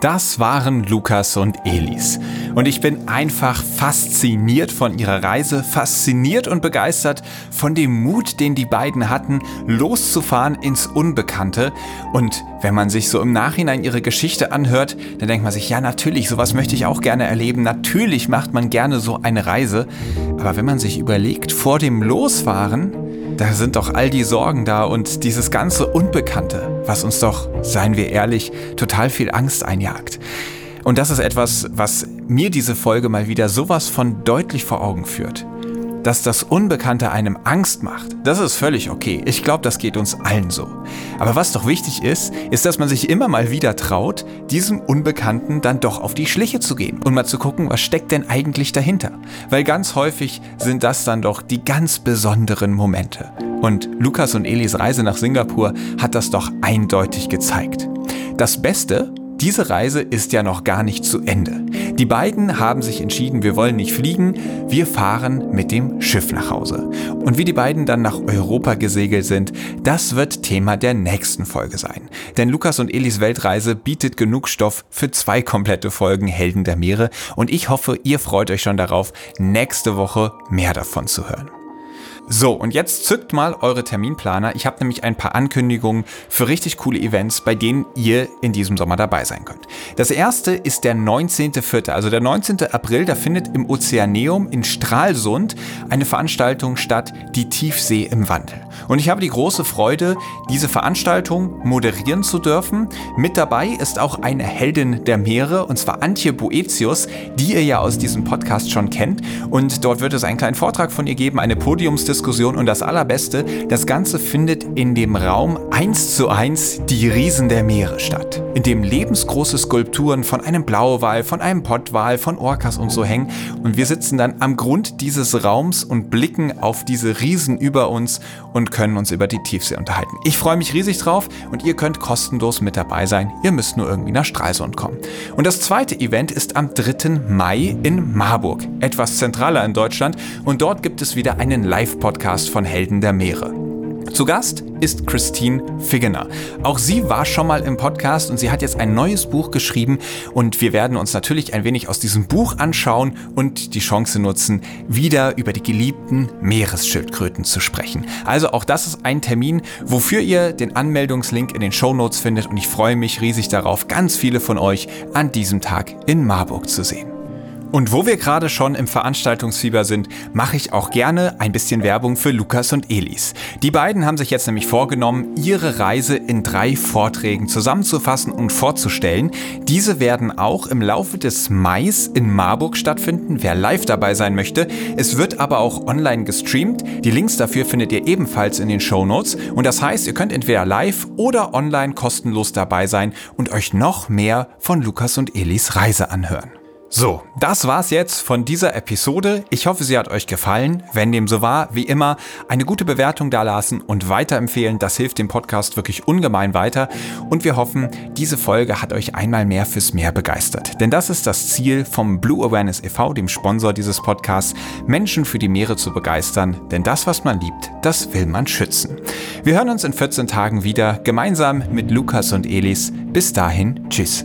Das waren Lukas und Elis. Und ich bin einfach fasziniert von ihrer Reise, fasziniert und begeistert von dem Mut, den die beiden hatten, loszufahren ins Unbekannte. Und wenn man sich so im Nachhinein ihre Geschichte anhört, dann denkt man sich, ja natürlich, sowas möchte ich auch gerne erleben. Natürlich macht man gerne so eine Reise. Aber wenn man sich überlegt, vor dem Losfahren, da sind doch all die Sorgen da und dieses ganze Unbekannte, was uns doch, seien wir ehrlich, total viel Angst einjagt. Und das ist etwas, was mir diese Folge mal wieder sowas von deutlich vor Augen führt. Dass das Unbekannte einem Angst macht, das ist völlig okay. Ich glaube, das geht uns allen so. Aber was doch wichtig ist, ist, dass man sich immer mal wieder traut, diesem Unbekannten dann doch auf die Schliche zu gehen und mal zu gucken, was steckt denn eigentlich dahinter. Weil ganz häufig sind das dann doch die ganz besonderen Momente. Und Lukas und Elis Reise nach Singapur hat das doch eindeutig gezeigt. Das Beste, diese Reise ist ja noch gar nicht zu Ende. Die beiden haben sich entschieden, wir wollen nicht fliegen, wir fahren mit dem Schiff nach Hause. Und wie die beiden dann nach Europa gesegelt sind, das wird Thema der nächsten Folge sein. Denn Lukas und Elis Weltreise bietet genug Stoff für zwei komplette Folgen Helden der Meere und ich hoffe, ihr freut euch schon darauf, nächste Woche mehr davon zu hören. So, und jetzt zückt mal eure Terminplaner. Ich habe nämlich ein paar Ankündigungen für richtig coole Events, bei denen ihr in diesem Sommer dabei sein könnt. Das erste ist der 19.04., also der 19. April, da findet im Ozeaneum in Stralsund eine Veranstaltung statt, die Tiefsee im Wandel. Und ich habe die große Freude, diese Veranstaltung moderieren zu dürfen. Mit dabei ist auch eine Heldin der Meere, und zwar Antje Boetius, die ihr ja aus diesem Podcast schon kennt. Und dort wird es einen kleinen Vortrag von ihr geben, eine Podiumsdiskussion und das Allerbeste, das Ganze findet in dem Raum 1 zu 1 die Riesen der Meere statt, in dem lebensgroße Skulpturen von einem Blauwal, von einem Pottwal, von Orcas und so hängen. Und wir sitzen dann am Grund dieses Raums und blicken auf diese Riesen über uns und können uns über die Tiefsee unterhalten. Ich freue mich riesig drauf und ihr könnt kostenlos mit dabei sein. Ihr müsst nur irgendwie nach Stralsund kommen. Und das zweite Event ist am 3. Mai in Marburg, etwas zentraler in Deutschland. Und dort gibt es wieder einen Live-Podcast von Helden der Meere. Zu Gast ist Christine Figgener. Auch sie war schon mal im Podcast und sie hat jetzt ein neues Buch geschrieben und wir werden uns natürlich ein wenig aus diesem Buch anschauen und die Chance nutzen, wieder über die geliebten Meeresschildkröten zu sprechen. Also auch das ist ein Termin, wofür ihr den Anmeldungslink in den Shownotes findet und ich freue mich riesig darauf, ganz viele von euch an diesem Tag in Marburg zu sehen. Und wo wir gerade schon im Veranstaltungsfieber sind, mache ich auch gerne ein bisschen Werbung für Lukas und Elis. Die beiden haben sich jetzt nämlich vorgenommen, ihre Reise in drei Vorträgen zusammenzufassen und vorzustellen. Diese werden auch im Laufe des Mais in Marburg stattfinden, wer live dabei sein möchte. Es wird aber auch online gestreamt. Die Links dafür findet ihr ebenfalls in den Show Notes. Und das heißt, ihr könnt entweder live oder online kostenlos dabei sein und euch noch mehr von Lukas und Elis Reise anhören. So, das war's jetzt von dieser Episode. Ich hoffe, sie hat euch gefallen. Wenn dem so war, wie immer, eine gute Bewertung dalassen und weiterempfehlen. Das hilft dem Podcast wirklich ungemein weiter. Und wir hoffen, diese Folge hat euch einmal mehr fürs Meer begeistert. Denn das ist das Ziel vom Blue Awareness e.V., dem Sponsor dieses Podcasts, Menschen für die Meere zu begeistern. Denn das, was man liebt, das will man schützen. Wir hören uns in 14 Tagen wieder, gemeinsam mit Lukas und Elis. Bis dahin, tschüss.